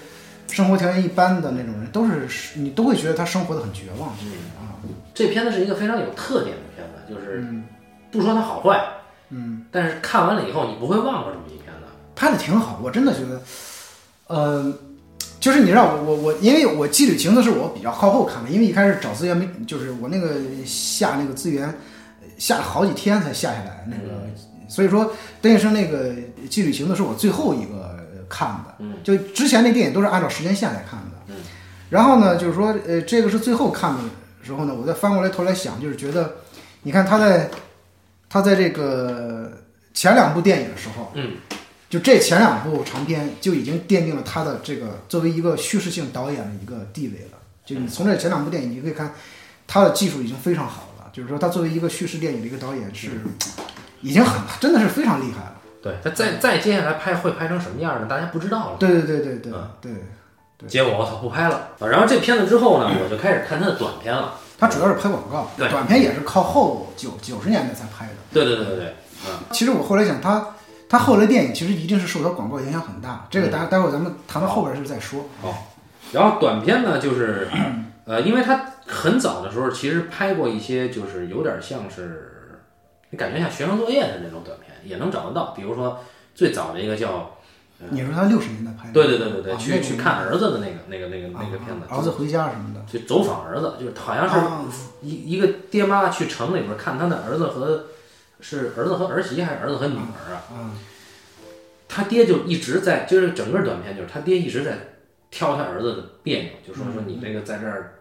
生活条件一般的那种人，都是你都会觉得他生活的很绝望嗯啊。这片子是一个非常有特点的片子，就是嗯不说它好坏，嗯，但是看完了以后你不会忘了这么一片子。拍的挺好，我真的觉得，呃，就是你知道我我我，因为我《羁旅情》的是我比较靠后看的，因为一开始找资源没，就是我那个下那个资源呃下了好几天才下下来，那个，所以说邓医生那个《羁旅情》的是我最后一个看的，嗯，就之前那电影都是按照时间线来看的，嗯，然后呢，就是说呃这个是最后看的时候呢，我再翻过来头来想，就是觉得，你看他在他在这个前两部电影的时候。嗯，就这前两部长片就已经奠定了他的这个作为一个叙事性导演的一个地位了。就你从这前两部电影，你可以看他的技术已经非常好了。就是说，他作为一个叙事电影的一个导演是已经很真的是非常厉害了。对，他再再接下来拍会拍成什么样呢？大家不知道了。对对对对对嗯对，对结果我操不拍了啊！然后这片子之后呢，*clears throat* 我就开始看他的短片了。他主要是拍广告，短片也是靠后九九十年代才拍的。对对对对对，嗯，其实我后来想，他他后来电影其实一定是受到广告影响很大。这个嗯待待会儿咱们谈到后边儿是再说。哦然后短片呢，就是呃，因为他很早的时候其实拍过一些，就是有点像是你感觉像学生作业的那种短片，也能找得到。比如说最早的一个叫你说他六十年代拍的，对对对对对，去去看儿子的那个那个那个那个片子，啊儿子回家什么的。就走访儿子，就是好像是啊一一个爹妈去城里边看他的儿子和是儿子和儿媳还是儿子和女儿啊？嗯。他爹就一直在，就是整个短片就是他爹一直在挑他儿子的别扭，就说说你这个在这儿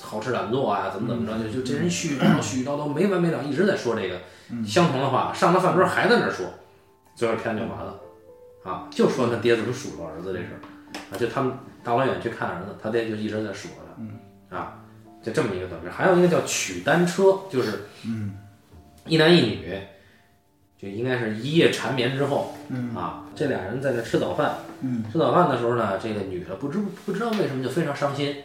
好吃懒做啊，怎么怎么着，就就这人絮絮叨叨絮絮叨叨没完没了，一直在说这个相同的话，上了饭桌还在那儿说，最后片就完了啊，就说他爹怎么数落儿子这事儿啊，就他们大老远去看儿子，他爹就一直在数落他，啊，就这么一个短片，还有一个叫取单车，就是一男一女。就应该是一夜缠绵之后，嗯。啊，这俩人在那吃早饭，嗯。吃早饭的时候呢，这个女的不知不知道为什么就非常伤心，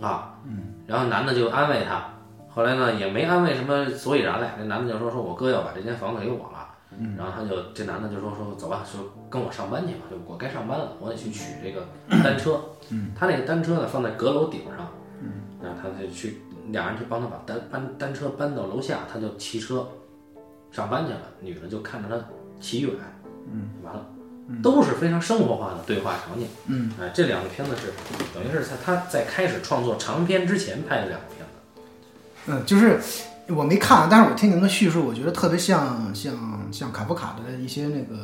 啊，嗯，然后男的就安慰她，后来呢也没安慰什么所以然来，那男的就说说我哥要把这间房子给我了，嗯，然后他就这男的就说说走吧，说跟我上班去吧，就我该上班了，我得去取这个 *clears throat* 单车，嗯，他那个单车呢放在阁楼顶上，嗯，然后他就去俩人去帮他把单搬单车搬到楼下，他就骑车上班去了，女的就看着他骑远，嗯，完了。都是非常生活化的对话场景。嗯，哎，这两个片子是等于是在他在开始创作长片之前拍的两个片子。嗯，就是我没看，但是我听您的叙述，我觉得特别像像像卡夫卡的一些那个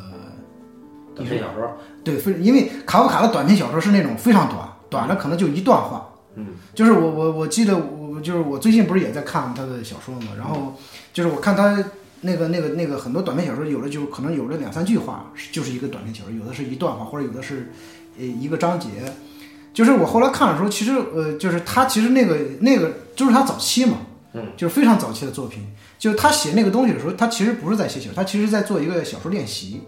短篇小说，对，非因为卡夫卡的短篇小说是那种非常短，短的可能就一段话。嗯，就是我我我记得我就是我最近不是也在看他的小说嘛，然后就是我看他那个那个那个很多短篇小说，有的就可能有的两三句话就是一个短篇小说，有的是一段话，或者有的是呃一个章节。就是我后来看的时候，其实呃，就是他其实那个那个就是他早期嘛，嗯，就是非常早期的作品。就是他写那个东西的时候，他其实不是在写小说，他其实在做一个小说练习，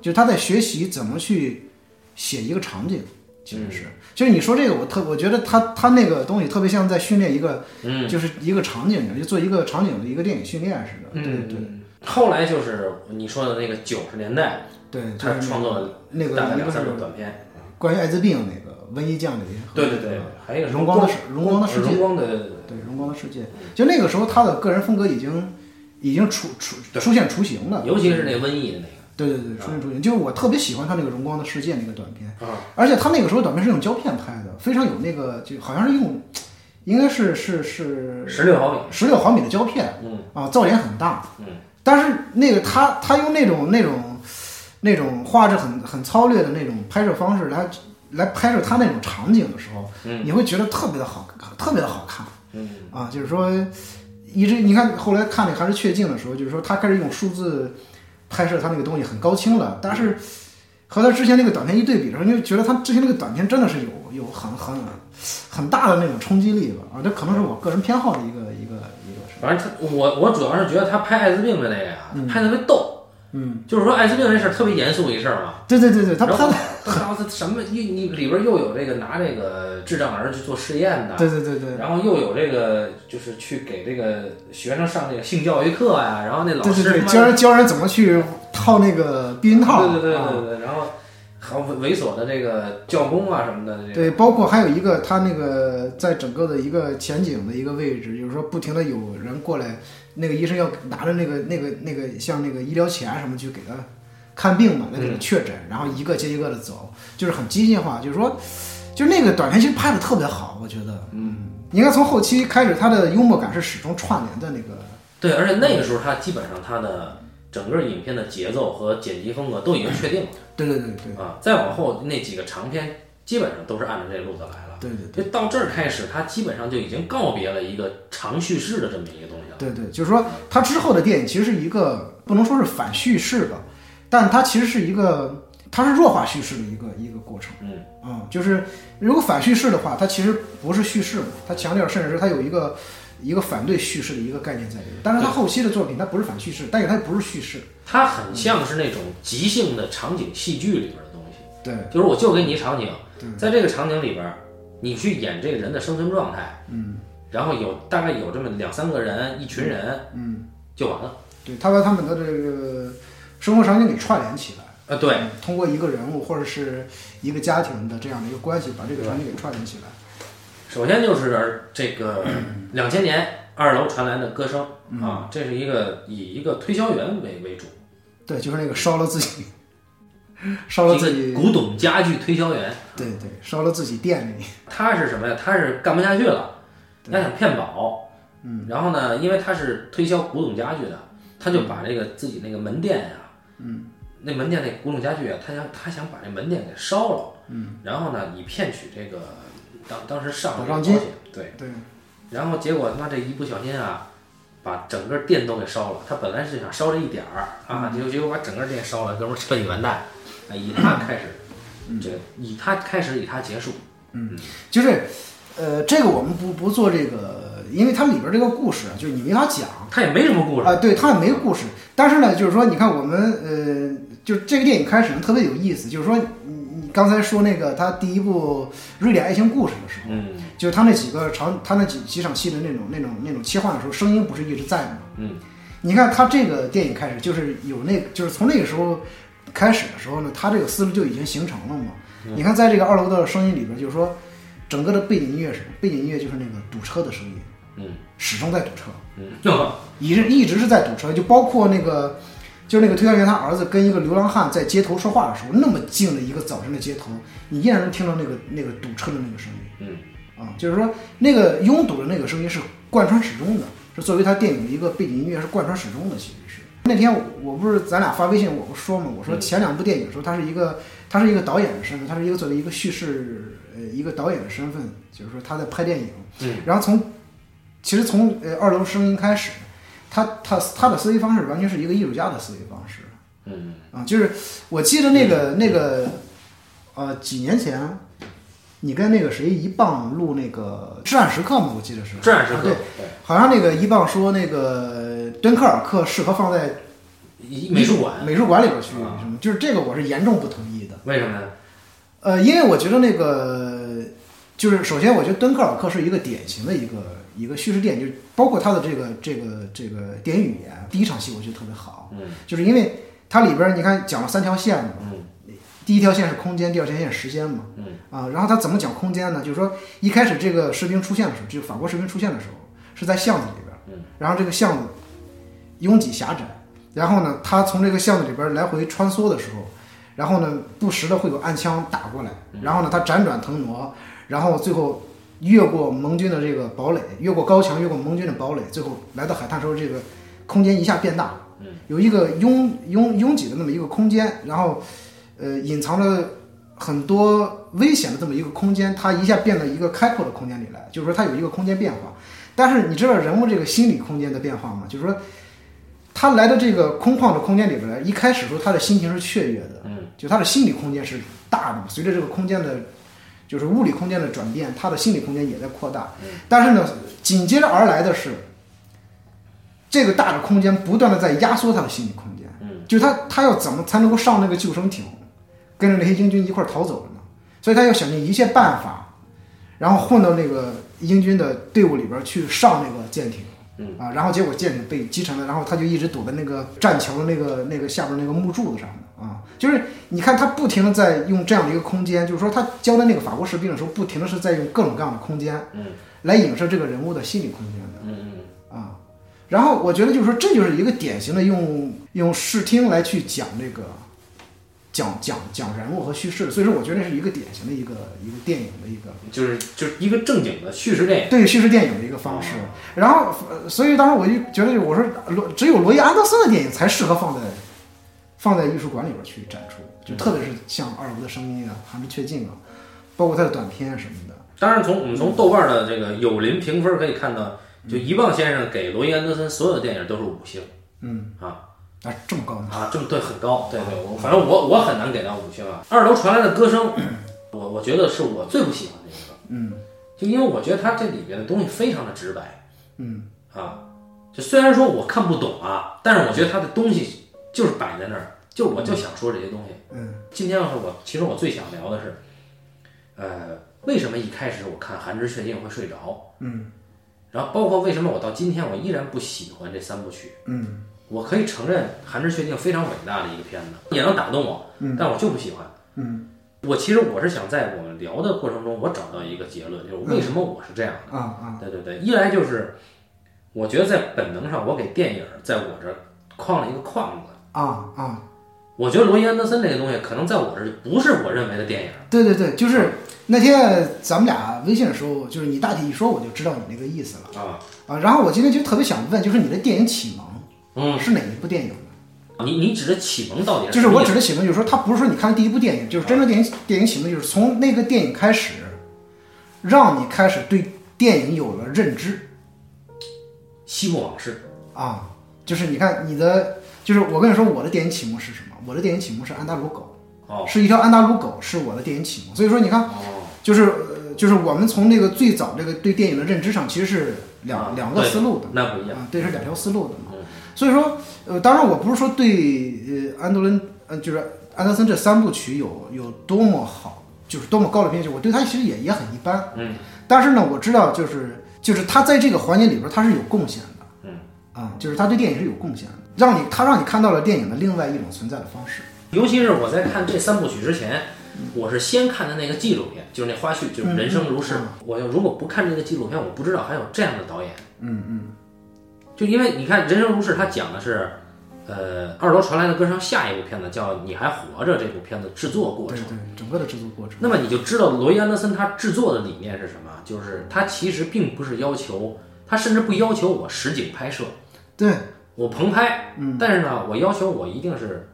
就是他在学习怎么去写一个场景。其实是，就是你说这个，我特我觉得他他那个东西特别像在训练一个，嗯，就是一个场景，就做一个场景的一个电影训练似的。对嗯对后来就是你说的那个九十年代，对，他创作了那个大概两三个短片。关于艾滋病那个瘟疫降临对对对，还有一个荣光的世荣光的世界荣光的对对对对荣光的世界，就那个时候他的个人风格已经已经出出出现雏形了。尤其是那个瘟疫的那对对对，出现雏形，就是我特别喜欢他那个荣光的世界那个短片，啊，而且他那个时候短片是用胶片拍的，非常有那个就好像是用，应该是是是十六毫米，十六毫米的胶片嗯啊，噪点很大，嗯，但是那个他他用那种那种那种画质很很糙劣的那种拍摄方式来来拍摄他那种场景的时候，嗯。你会觉得特别的好，特别的好看嗯。啊，就是说一直你看后来看那个还是确镜的时候，就是说他开始用数字拍摄他那个东西很高清了，但是和他之前那个短片一对比的时候，你就觉得他之前那个短片真的是有有很很很大的那种冲击力吧啊，这可能是我个人偏好的一个一个一个事。反正他我我主要是觉得他拍艾滋病的那个呀，拍得特别逗，嗯，就是说艾滋病这事儿特别严肃一事儿嘛。对对对对，他然后拍的，然后他什么你你里边又有这个拿这个智障儿去做试验的，对对对对。然后又有这个就是去给这个学生上这个性教育课呀，然后那老对对对，师教人教人怎么去套那个避孕套，对对对啊。对对，然后还猥琐的这个教工啊什么的，对，包括还有一个他那个在整个的一个前景的一个位置，就是说不停的有人过来，那个医生要拿着那个那个那个像那个医疗钱什么去给他看病嘛，那给他确诊，然后一个接一个的走，就是很机械化，就是说，就那个短片其实拍的特别好，我觉得，嗯，应该从后期开始，他的幽默感是始终串联的那个，对，而且那个时候他基本上他的整个影片的节奏和剪辑风格都已经确定了对对对对。啊，再往后那几个长片基本上都是按照这个路子来了。对对就到这儿开始，他基本上就已经告别了一个长叙事的这么一个东西了。对对，就是说他之后的电影其实是一个不能说是反叙事吧，但它其实是一个它是弱化叙事的一个一个过程。嗯啊、就是如果反叙事的话，它其实不是叙事嘛，它强调甚至是它有一个一个反对叙事的一个概念在里面。但是它后期的作品它不是反叙事，但是它也不是叙事。它很像是那种即兴的场景戏剧里边的东西，对就是我就给你一场景对，在这个场景里边，你去演这个人的生存状态，嗯然后有大概有这么两三个人，一群人嗯，就完了。对，他把他们的这个生活场景给串联起来。呃，对，嗯，通过一个人物或者是一个家庭的这样的一个关系，把这个场景给串联起来。首先就是这个 *clears throat* 两千年二楼传来的歌声啊，这是一个以一个推销员为为主，对，就是那个烧了自己，*laughs* 烧了自己，古董家具推销员。对对，烧了自己店里。*laughs* 他是什么呀？他是干不下去了，他想骗保，嗯，然后呢，因为他是推销古董家具的，他就把这个自己那个门店呀，嗯，那门店那古董家具啊，他想他想把这门店给烧了，嗯，然后呢，以骗取这个当当时上保障金，对，对然后结果他妈这一不小心啊，把整个店都给烧了。他本来是想烧这一点儿啊，结果结果把整个店烧了，哥们儿彻底完蛋。啊，以他开始，这个以他开始，以他结束。嗯就是，呃，这个我们不不做这个，因为它里边这个故事啊，就是你没法讲它也没什么故事，啊，对，它也没故事。但是呢，就是说，你看我们呃，就这个电影开始呢特别有意思，就是说，你你刚才说那个他第一部瑞典爱情故事的时候，嗯就是他那几个场，他那几几场戏的那种那种那种切换的时候，声音不是一直在吗？嗯你看他这个电影开始就是有那，就是从那个时候开始的时候呢，他这个思路就已经形成了嘛。你看，在这个二楼的声音里边，就是说，整个的背景音乐是？背景音乐就是那个堵车的声音，嗯始终在堵车，嗯，*laughs* 一直一直是在堵车，就包括那个，就是那个推销员他儿子跟一个流浪汉在街头说话的时候，那么静的一个早晨的街头，你依然能听到那个那个堵车的那个声音。嗯啊，就是说那个拥堵的那个声音是贯穿始终的，是作为他电影的一个背景音乐是贯穿始终的，其实是。那天我我不是咱俩发微信，我不说嘛，我说前两部电影的时候，他是一个他是一个导演的身份，他是一个作为一个叙事呃一个导演的身份，就是说他在拍电影，嗯，然后从其实从呃二楼声音开始，他他他的思维方式完全是一个艺术家的思维方式，嗯。啊，就是我记得那个那个呃几年前，你跟那个谁一棒录那个《至暗时刻》嘛，我记得是。至暗时刻啊对，好像那个一棒说那个敦刻尔克适合放在一美术馆，美术馆里边去啊什么，就是这个我是严重不同意的。为什么呢？呃，因为我觉得那个就是首先，我觉得敦刻尔克是一个典型的一个一个叙事电影，就是包括它的这个这个这个电影语言。第一场戏我觉得特别好，嗯就是因为它里边你看讲了三条线嘛，嗯第一条线是空间，第二条线是时间嘛。嗯。啊，然后他怎么讲空间呢？就是说一开始这个士兵出现的时候，就是法国士兵出现的时候，是在巷子里边。嗯。然后这个巷子拥挤狭窄，然后呢，他从这个巷子里边来回穿梭的时候，然后呢，不时的会有暗枪打过来，然后呢，他辗转腾挪，然后最后越过盟军的这个堡垒，越过高墙，越过盟军的堡垒，最后来到海滩时候，这个空间一下变大了。有一个拥拥拥挤的那么一个空间，然后，呃，隐藏了很多危险的这么一个空间，它一下变到一个开阔的空间里来，就是说它有一个空间变化。但是你知道人物这个心理空间的变化吗？就是说，他来到这个空旷的空间里边来，一开始时候他的心情是雀跃的，嗯，就他的心理空间是大的，随着这个空间的，就是物理空间的转变，他的心理空间也在扩大。但是呢，紧接着而来的是。这个大的空间不断的在压缩他的心理空间，嗯，就是他他要怎么才能够上那个救生艇，跟着那些英军一块儿逃走了呢？所以他要想尽一切办法，然后混到那个英军的队伍里边去上那个舰艇，嗯啊，然后结果舰艇被击沉了，然后他就一直躲在那个栈桥的那个那个下边那个木柱子上面啊，就是你看他不停的在用这样的一个空间，就是说他交代那个法国士兵的时候，不停的是在用各种各样的空间，嗯，来影射这个人物的心理空间的，嗯嗯啊。然后我觉得就是说，这就是一个典型的用用视听来去讲这个讲讲讲人物和叙事，所以说我觉得是一个典型的一个一个电影的一个就是就是一个正经的叙事电影。对叙事电影的一个方式。然后，呃所以当时我就觉得，我说罗只有罗伊安德森的电影才适合放在放在艺术馆里边去展出，就特别是像《二楼的声音》啊，《寒之确境》啊，包括他的短片什么的。当然，从我们从豆瓣的这个友邻评分可以看到，就一棒先生给罗伊安德森所有的电影都是五星嗯啊啊，这么高呢？啊，这么对很高，对对，我反正我我很难给到五星啊。二楼传来的歌声，我我觉得是我最不喜欢的一个，嗯就因为我觉得它这里边的东西非常的直白嗯啊，就虽然说我看不懂啊，但是我觉得它的东西就是摆在那儿，就我就想说这些东西。嗯今天要是我，其实我最想聊的是，呃，为什么一开始我看《寒之确境》会睡着？嗯然后包括为什么我到今天我依然不喜欢这三部曲？嗯我可以承认《寒之确境》非常伟大的一个片子，也能打动我，但我就不喜欢。嗯我其实我是想在我们聊的过程中，我找到一个结论，就是为什么我是这样的。啊啊对对对，一来就是我觉得在本能上，我给电影在我这儿框了一个框子。啊啊！我觉得罗伊安德森这个东西，可能在我这儿不是我认为的电影。对对对，就是那天咱们俩微信的时候，就是你大体一说，我就知道你那个意思了啊，啊。然后我今天就特别想问，就是你的电影启蒙嗯，是哪一部电影呢？你你指的启蒙到底就是我指的启蒙，就是说它不是说你看的第一部电影，就是真正电影电影启蒙，就是从那个电影开始，让你开始对电影有了认知西部往事。啊。就是你看你的，就是我跟你说我的电影启蒙是什么？我的电影启蒙是安达鲁狗，哦是一条安达鲁狗是我的电影启蒙。所以说你看，哦，就是呃，就是我们从这个最早这个对电影的认知上，其实是两、啊两个思路的。那不一样。啊，对，是两条思路的嘛。嗯所以说，呃，当然我不是说对呃安德伦呃就是安德森这三部曲有有多么好，就是多么高的评价，我对他其实也也很一般。嗯，但是呢，我知道就是就是他在这个环节里边他是有贡献的。嗯，啊，就是他对电影是有贡献的，让你他让你看到了电影的另外一种存在的方式。尤其是我在看这三部曲之前，我是先看的那个纪录片，就是那花絮，就是《人生如是》嗯我要如果不看这个纪录片，我不知道还有这样的导演。嗯嗯就因为你看《人生如是》，它讲的是，呃，二楼传来的歌声下一部片子叫《你还活着》这部片子制作过程。对对，整个的制作过程。那么你就知道罗伊安德森他制作的理念是什么？就是他其实并不是要求，他甚至不要求我实景拍摄，对，我棚拍，嗯但是呢，我要求我一定是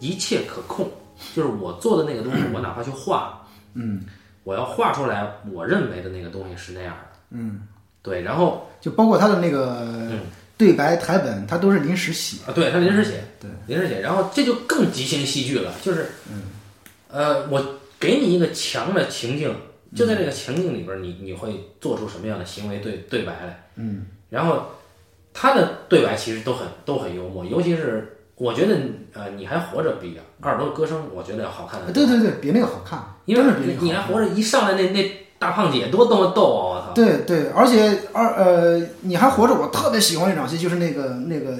一切可控，就是我做的那个东西，我哪怕去画，嗯我要画出来我认为的那个东西是那样的，嗯，对，然后就包括他的那个嗯对白台本，他都是临时写。啊，对他临时写，对，临时写，然后这就更即兴戏剧了，就是，呃，我给你一个强的情境，就在这个情境里边儿，你你会做出什么样的行为对对白来？嗯然后他的对白其实都很都很幽默，尤其是我觉得呃你还活着比二楼歌声我觉得要好看的，对对对，比那个好看，因为你你还。活着一上来那那大胖姐多逗逗啊！我操，对对，而且二呃，你还活着，我特别喜欢一场戏，就是那个那个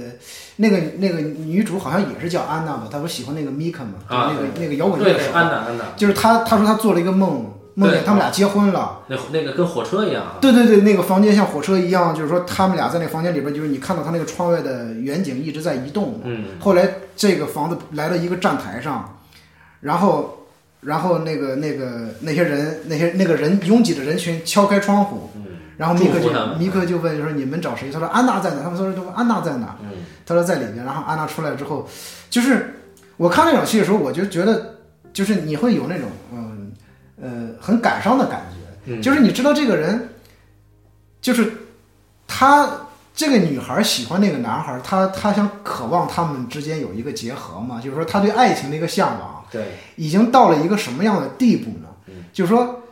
那个那个女主好像也是叫安娜吧，她不喜欢那个米克嘛，那个那个摇滚乐手，安娜安娜，就是她她说她做了一个梦，梦见他们俩结婚了。那那个跟火车一样啊，对对对，那个房间像火车一样，就是说他们俩在那房间里边，就是你看到他那个窗外的远景一直在移动。嗯，后来这个房子来到一个站台上，然后然后那个那个那些人那些那个人拥挤的人群敲开窗户，然后米克就米克就问说你们找谁？他说安娜在哪？他们说都安娜在哪？他说在里边。然后安娜出来之后，就是我看那场戏的时候，我就觉得就是你会有那种嗯呃很感伤的感觉，就是你知道这个人，就是他这个女孩喜欢那个男孩，她她想渴望他们之间有一个结合嘛，就是说她对爱情的一个向往，对，已经到了一个什么样的地步呢？嗯就是说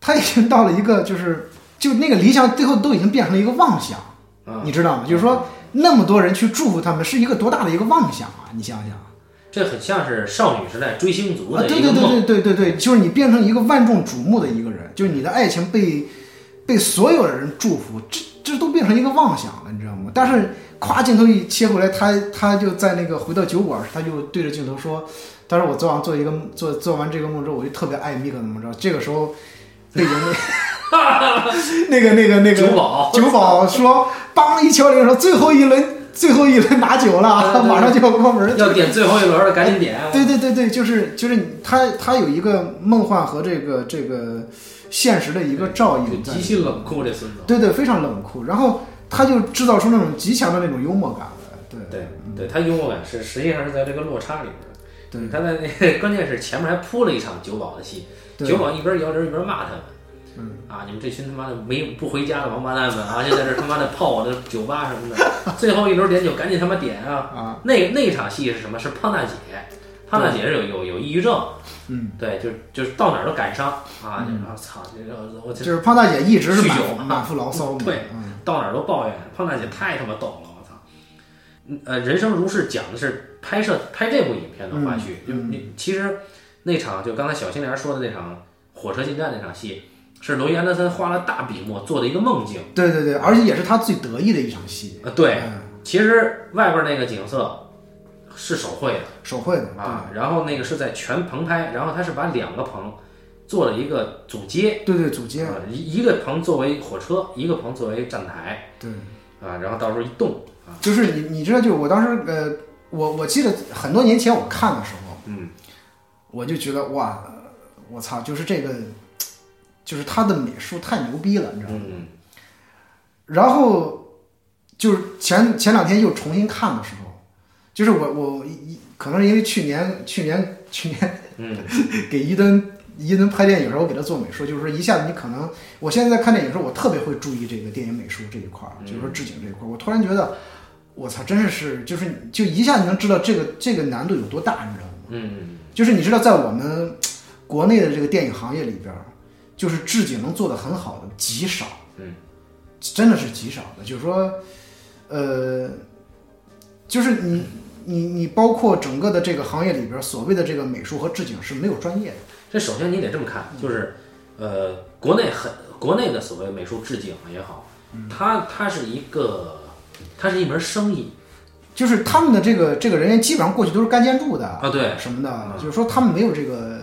她已经到了一个就是就那个理想最后都已经变成了一个妄想，啊，你知道吗？就是说那么多人去祝福他们，是一个多大的一个妄想啊！你想想。这很像是少女时代追星族对对一个梦，对对对对对，就是你变成一个万众瞩目的一个人，就是你的爱情被被所有的人祝福，这这都变成一个妄想了，你知道吗？但是夸镜头一切回来，他他就在那个回到酒馆，他就对着镜头说：“他说我昨晚做一个做做完这个梦之后，我就特别爱米克，怎么着？”这个时候，那那个那 *laughs* 个那个酒保酒保说：“梆一敲铃说最后一轮最后一轮拿酒了，对对对马上就要关门。*laughs* ”要点最后一轮了赶紧点，对对对对，就是就是他他有一个梦幻和这个这个现实的一个照应极，其冷酷这孙子，对对，非常冷酷。然后他就制造出那种极强的那种幽默感来，对对对，他幽默感是实际上是在这个落差里边。对他在那关键是前面还铺了一场酒保的戏，酒保一边摇铃一边骂他们，嗯啊，你们这群他妈的没不回家的王八蛋们啊，就在这他妈的泡我的酒吧什么的，最后一轮点酒赶紧他妈点啊！啊，那那场戏是什么？是胖大姐，胖大姐是有有有抑郁症，嗯，对，就就是到哪儿都感伤啊，然后操，这个我这就是胖大姐一直是满酗酒满腹牢骚嘛，对嗯。到哪儿都抱怨，胖大姐太他妈逗了，我操！嗯呃，人生如是讲的是拍摄拍这部影片的花絮，嗯就你其实那场就刚才小青莲说的那场火车进站那场戏，是罗伊安德森花了大笔墨做的一个梦境。对对对，而且也是他最得意的一场戏，呃，对，嗯。其实外边那个景色是手绘的。手绘的啊，然后那个是在全棚拍，然后他是把两个棚做了一个组接，对对对，组接，啊，一一个棚作为火车，一个棚作为站台对，啊，然后到时候一动啊，就是你你知道，就是我当时呃，我我记得很多年前我看的时候，嗯，我就觉得哇，呃我操，就是这个，就是他的美术太牛逼了，你知道吗？嗯。然后就是前前两天又重新看的时候，就是我我一可能是因为去年去年去年嗯 *laughs* 给伊登伊登拍电影的时候，我给他做美术，就是说一下子你可能我现在在看电影的时候，我特别会注意这个电影美术这一块儿，就是说置景这一块儿，我突然觉得。我操，真是就是就一下你能知道这个这个难度有多大，你知道吗？嗯嗯就是你知道，在我们国内的这个电影行业里边，就是置景能做的很好的极少，嗯，真的是极少的。就是说，呃，就是你你你包括整个的这个行业里边儿，所谓的这个美术和置景是没有专业的。这首先你得这么看，就是，呃，国内很国内的所谓美术置景也好，它它是一个，它是一门生意就是他们的这个这个人员基本上过去都是干建筑的啊，对，什么的，就是说他们没有这个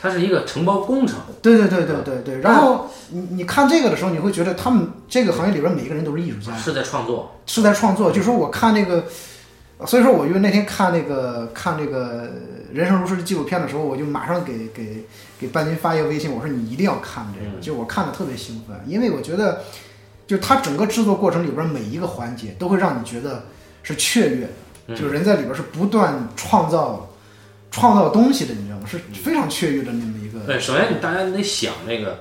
它是一个承包工程，对对对对对对。然后你你看这个的时候，你会觉得他们这个行业里边每一个人都是艺术家，是在创作，是在创作。就是说我看那个，所以说我就那天看那个看那个《人生如是》的纪录片的时候，我就马上给给给半斤发一个微信，我说你一定要看这个，嗯就我看的特别兴奋，因为我觉得，就它整个制作过程里边每一个环节都会让你觉得是雀跃就是人在里边是不断创造创造东西的，你知道吗？是非常雀跃的那么一个。对，首先你大家得想这个，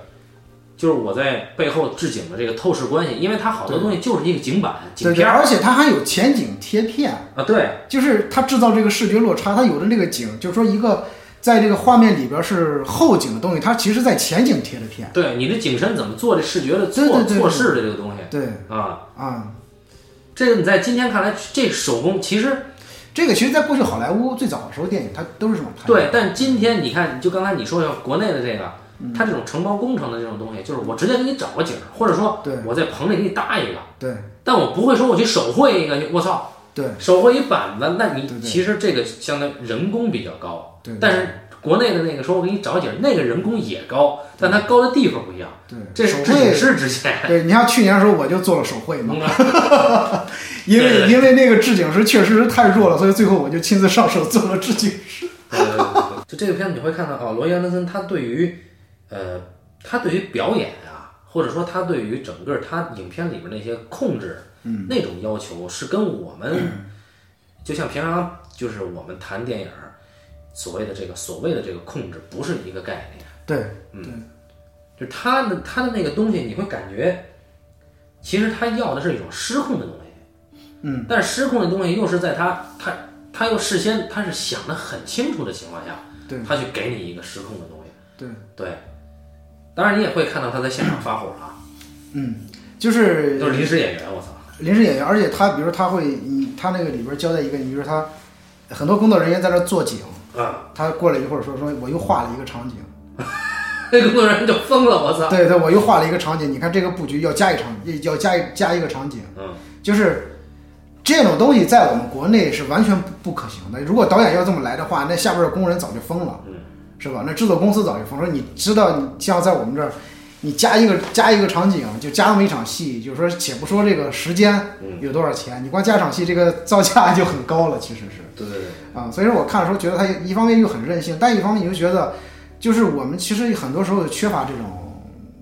就是我在背后置景的这个透视关系，因为它好多东西就是一个景板、景片而且它还有前景贴片，啊，对，就是它制造这个视觉落差，它有的那个景，就是说一个在这个画面里边是后景的东西，它其实在前景贴的片。对，你的景深怎么做这视觉的错错视的这个东西。对啊，啊，这个你在今天看来，这手工其实这个其实在过去好莱坞最早的时候电影它都是这么拍的。对，但今天你看，就刚才你说的国内的这个，它这种承包工程的这种东西，就是我直接给你找个景儿，或者说对。我在棚里给你搭一个，对。但我不会说我去手绘一个，我操，对。手绘一板子，那你其实这个相当于人工比较高，对，但是国内的那个说我给你找景儿，那个人工也高，但它高的地方不一样，对。这绘，是值钱。对，你像去年的时候我就做了手绘嘛，嗯。*laughs* 因为因为那个置景师确实是太弱了，所以最后我就亲自上手做了置景师。对对对对，就这个片子你会看到哦，罗伊安德森他对于呃他对于表演啊，或者说他对于整个他影片里面那些控制，嗯，那种要求是跟我们、就像平常就是我们谈电影所谓的这个所谓的这个控制不是一个概念，对，嗯。就是他的他的那个东西你会感觉，其实他要的是一种失控的东西，嗯，但是失控的东西又是在他他他又事先他是想的很清楚的情况下。对。他去给你一个失控的东西。对。对，当然你也会看到他在现场发火啊，嗯，就是都是临时演员，我操！临时演员，而且他比如说他会，你他那个里边交代一个，你比如说他很多工作人员在那做景，啊，他过了一会儿说说我又画了一个场景，*laughs* 那工作人员就疯了，我操！对对，我又画了一个场景，你看这个布局要加一场，要加一加一个场景，嗯，就是这种东西在我们国内是完全不不可行的。如果导演要这么来的话，那下边的工人早就疯了，嗯，是吧？那制作公司早就疯了。说你知道，你像在我们这儿，你加一个加一个场景，就加那么一场戏，就是说，且不说这个时间嗯有多少钱，你光加场戏，这个造价 *laughs* 就很高了，其实是。对对对，啊，所以说我看的时候觉得他一方面又很任性，但一方面你就觉得，就是我们其实很多时候缺乏这种，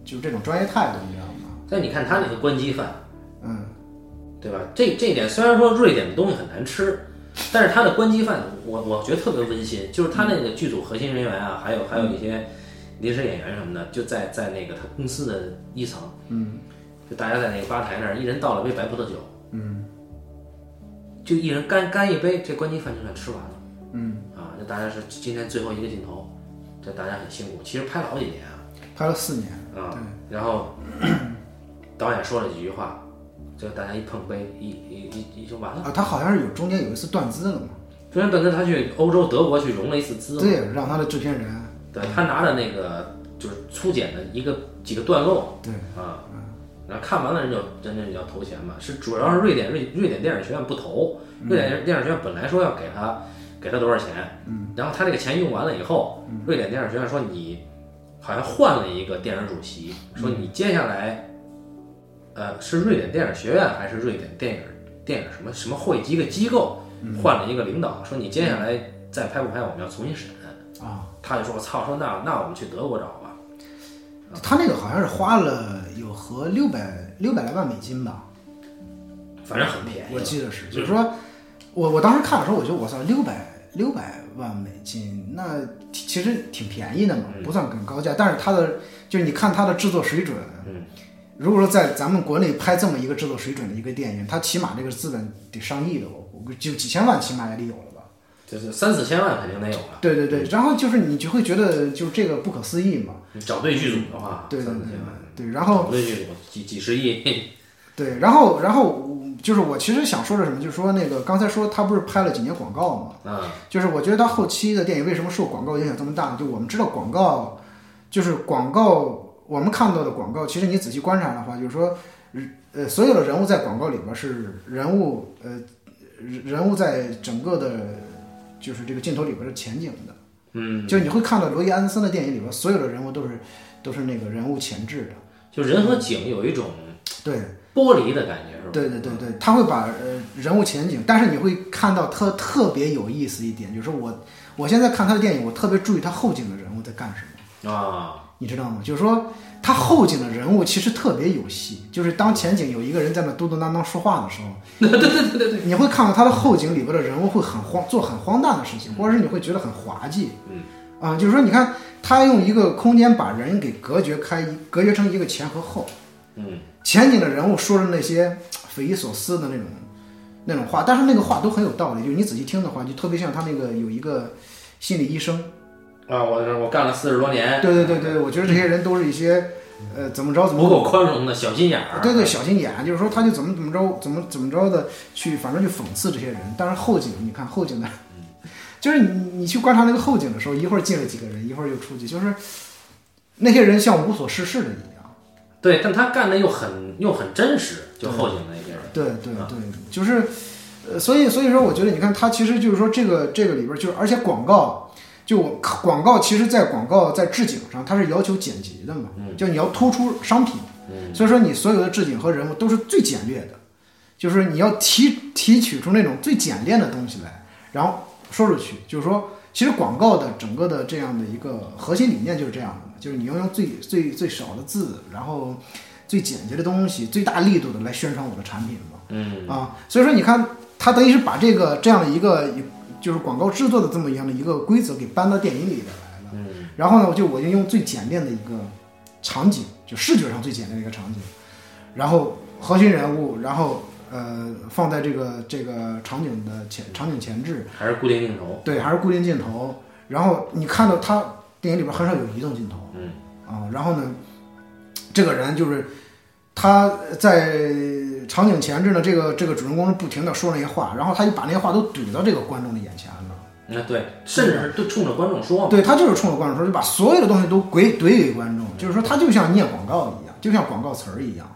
就是这种专业态度，你知道吗？但你看他那个关机饭，嗯，对吧？这这一点虽然说瑞典的东西很难吃，但是他的关机饭，我我觉得特别温馨，就是他那个剧组核心人员啊，还有还有一些临时演员什么的，就在在那个他公司的一层，嗯，就大家在那个吧台那儿，一人倒了杯白葡萄酒，嗯，就一人干干一杯，这关机饭就算吃完了。嗯，啊，那大家是今天最后一个镜头，这大家很辛苦，其实拍了好几年啊，拍了四年，啊，然后导演说了几句话，就大家一碰杯，一一一一就完了。啊，他好像是有中间有一次断资了嘛，中间断资他去欧洲德国去融了一次资嘛，对，让他的制片人，对他拿着那个就是粗剪的一个几个段落。对，啊，然后看完了人就人家就要投钱嘛，是主要是瑞典瑞瑞典电影学院不投，瑞典电影学院本来说要给他给他多少钱，嗯，然后他这个钱用完了以后，瑞典电影学院说你好像换了一个电影主席，说你接下来。呃，是瑞典电影学院还是瑞典电影电影什么什么会一个机构换了一个领导，说你接下来再拍不拍，我们要重新审。啊，他就说：“我操，说那那我们去德国找吧。他那个好像是花了有合六百六百来万美金吧，反正很便宜。我记得是，就是说我我当时看的时候，我觉得我操，六百六百万美金，那其实挺便宜的嘛，不算很高价，但是他的就是你看他的制作水准，嗯，如果说在咱们国内拍这么一个制作水准的一个电影，它起码这个资本得上亿的，我估计就几千万起码也得有了吧。就是三四千万肯定得有了。对对对，然后就是你就会觉得就是这个不可思议嘛。你找对剧组的话，对对对三四千万。对，然后找对剧组几几十亿，对，然后然后就是我其实想说的什么，就是说那个刚才说他不是拍了几年广告嘛，嗯，就是我觉得他后期的电影为什么受广告影响这么大？就我们知道广告，就是广告，我们看到的广告，其实你仔细观察的话，就是说，呃，所有的人物在广告里边是人物，呃，人物在整个的，就是这个镜头里边是前景的，嗯，就是你会看到罗伊·安德森的电影里边，所有的人物都是都是那个人物前置的，就人和景有一种对。剥离的感觉，是吧？对对对对，他会把呃人物前景，但是你会看到特特别有意思一点，就是我我现在看他的电影，我特别注意他后景的人物在干什么，啊，你知道吗？就是说他后景的人物其实特别有戏，就是当前景有一个人在那嘟嘟囔囔说话的时候，*laughs* 对对对对对，你会看到他的后景里边的人物会很荒做很荒诞的事情，或者是你会觉得很滑稽，嗯，啊，就是说你看他用一个空间把人给隔绝开，隔绝成一个前和后。嗯，前景的人物说的那些匪夷所思的那种那种话，但是那个话都很有道理，就是你仔细听的话，就特别像他那个有一个心理医生，啊，我我干了四十多年，对对对对，我觉得这些人都是一些呃怎么着怎么不够宽容的小心眼儿。对对，小心眼，就是说他就怎么怎么着，怎么怎么着的去，反正就讽刺这些人。但是后景，你看后景的，*laughs* 就是你你去观察那个后景的时候，一会儿进了几个人，一会儿又出去，就是那些人像无所事事的一样。对，但他干的又很又很真实，就后景那些人。对对对，就是，呃，所以所以说，我觉得你看，他其实就是说这个这个里边儿就是，而且广告，就我广告，其实在广告在置景上，它是要求简洁的嘛，就你要突出商品，所以说你所有的置景和人物都是最简略的，就是你要提提取出那种最简练的东西来，然后说出去，就是说，其实广告的整个的这样的一个核心理念就是这样的嘛，就是你要用最最最少的字，然后最简洁的东西，最大力度的来宣传我的产品嘛。嗯。啊，所以说你看，他等于是把这个这样的一个就是广告制作的这么样的一个规则给搬到电影里边来了。嗯然后呢，就我就用最简便的一个场景，就视觉上最简练的一个场景，然后核心人物，然后呃放在这个这个场景的前场景前置，还是固定镜头。对，还是固定镜头。然后你看到他电影里边很少有移动镜头，嗯啊，然后呢，这个人就是他在场景前置呢，这个这个主人公是不停的说那些话，然后他就把那些话都怼到这个观众的眼前了。那对，甚至是对冲着观众说。对他就是冲着观众说，就把所有的东西都怼怼给观众，就是说他就像念广告一样，就像广告词儿一样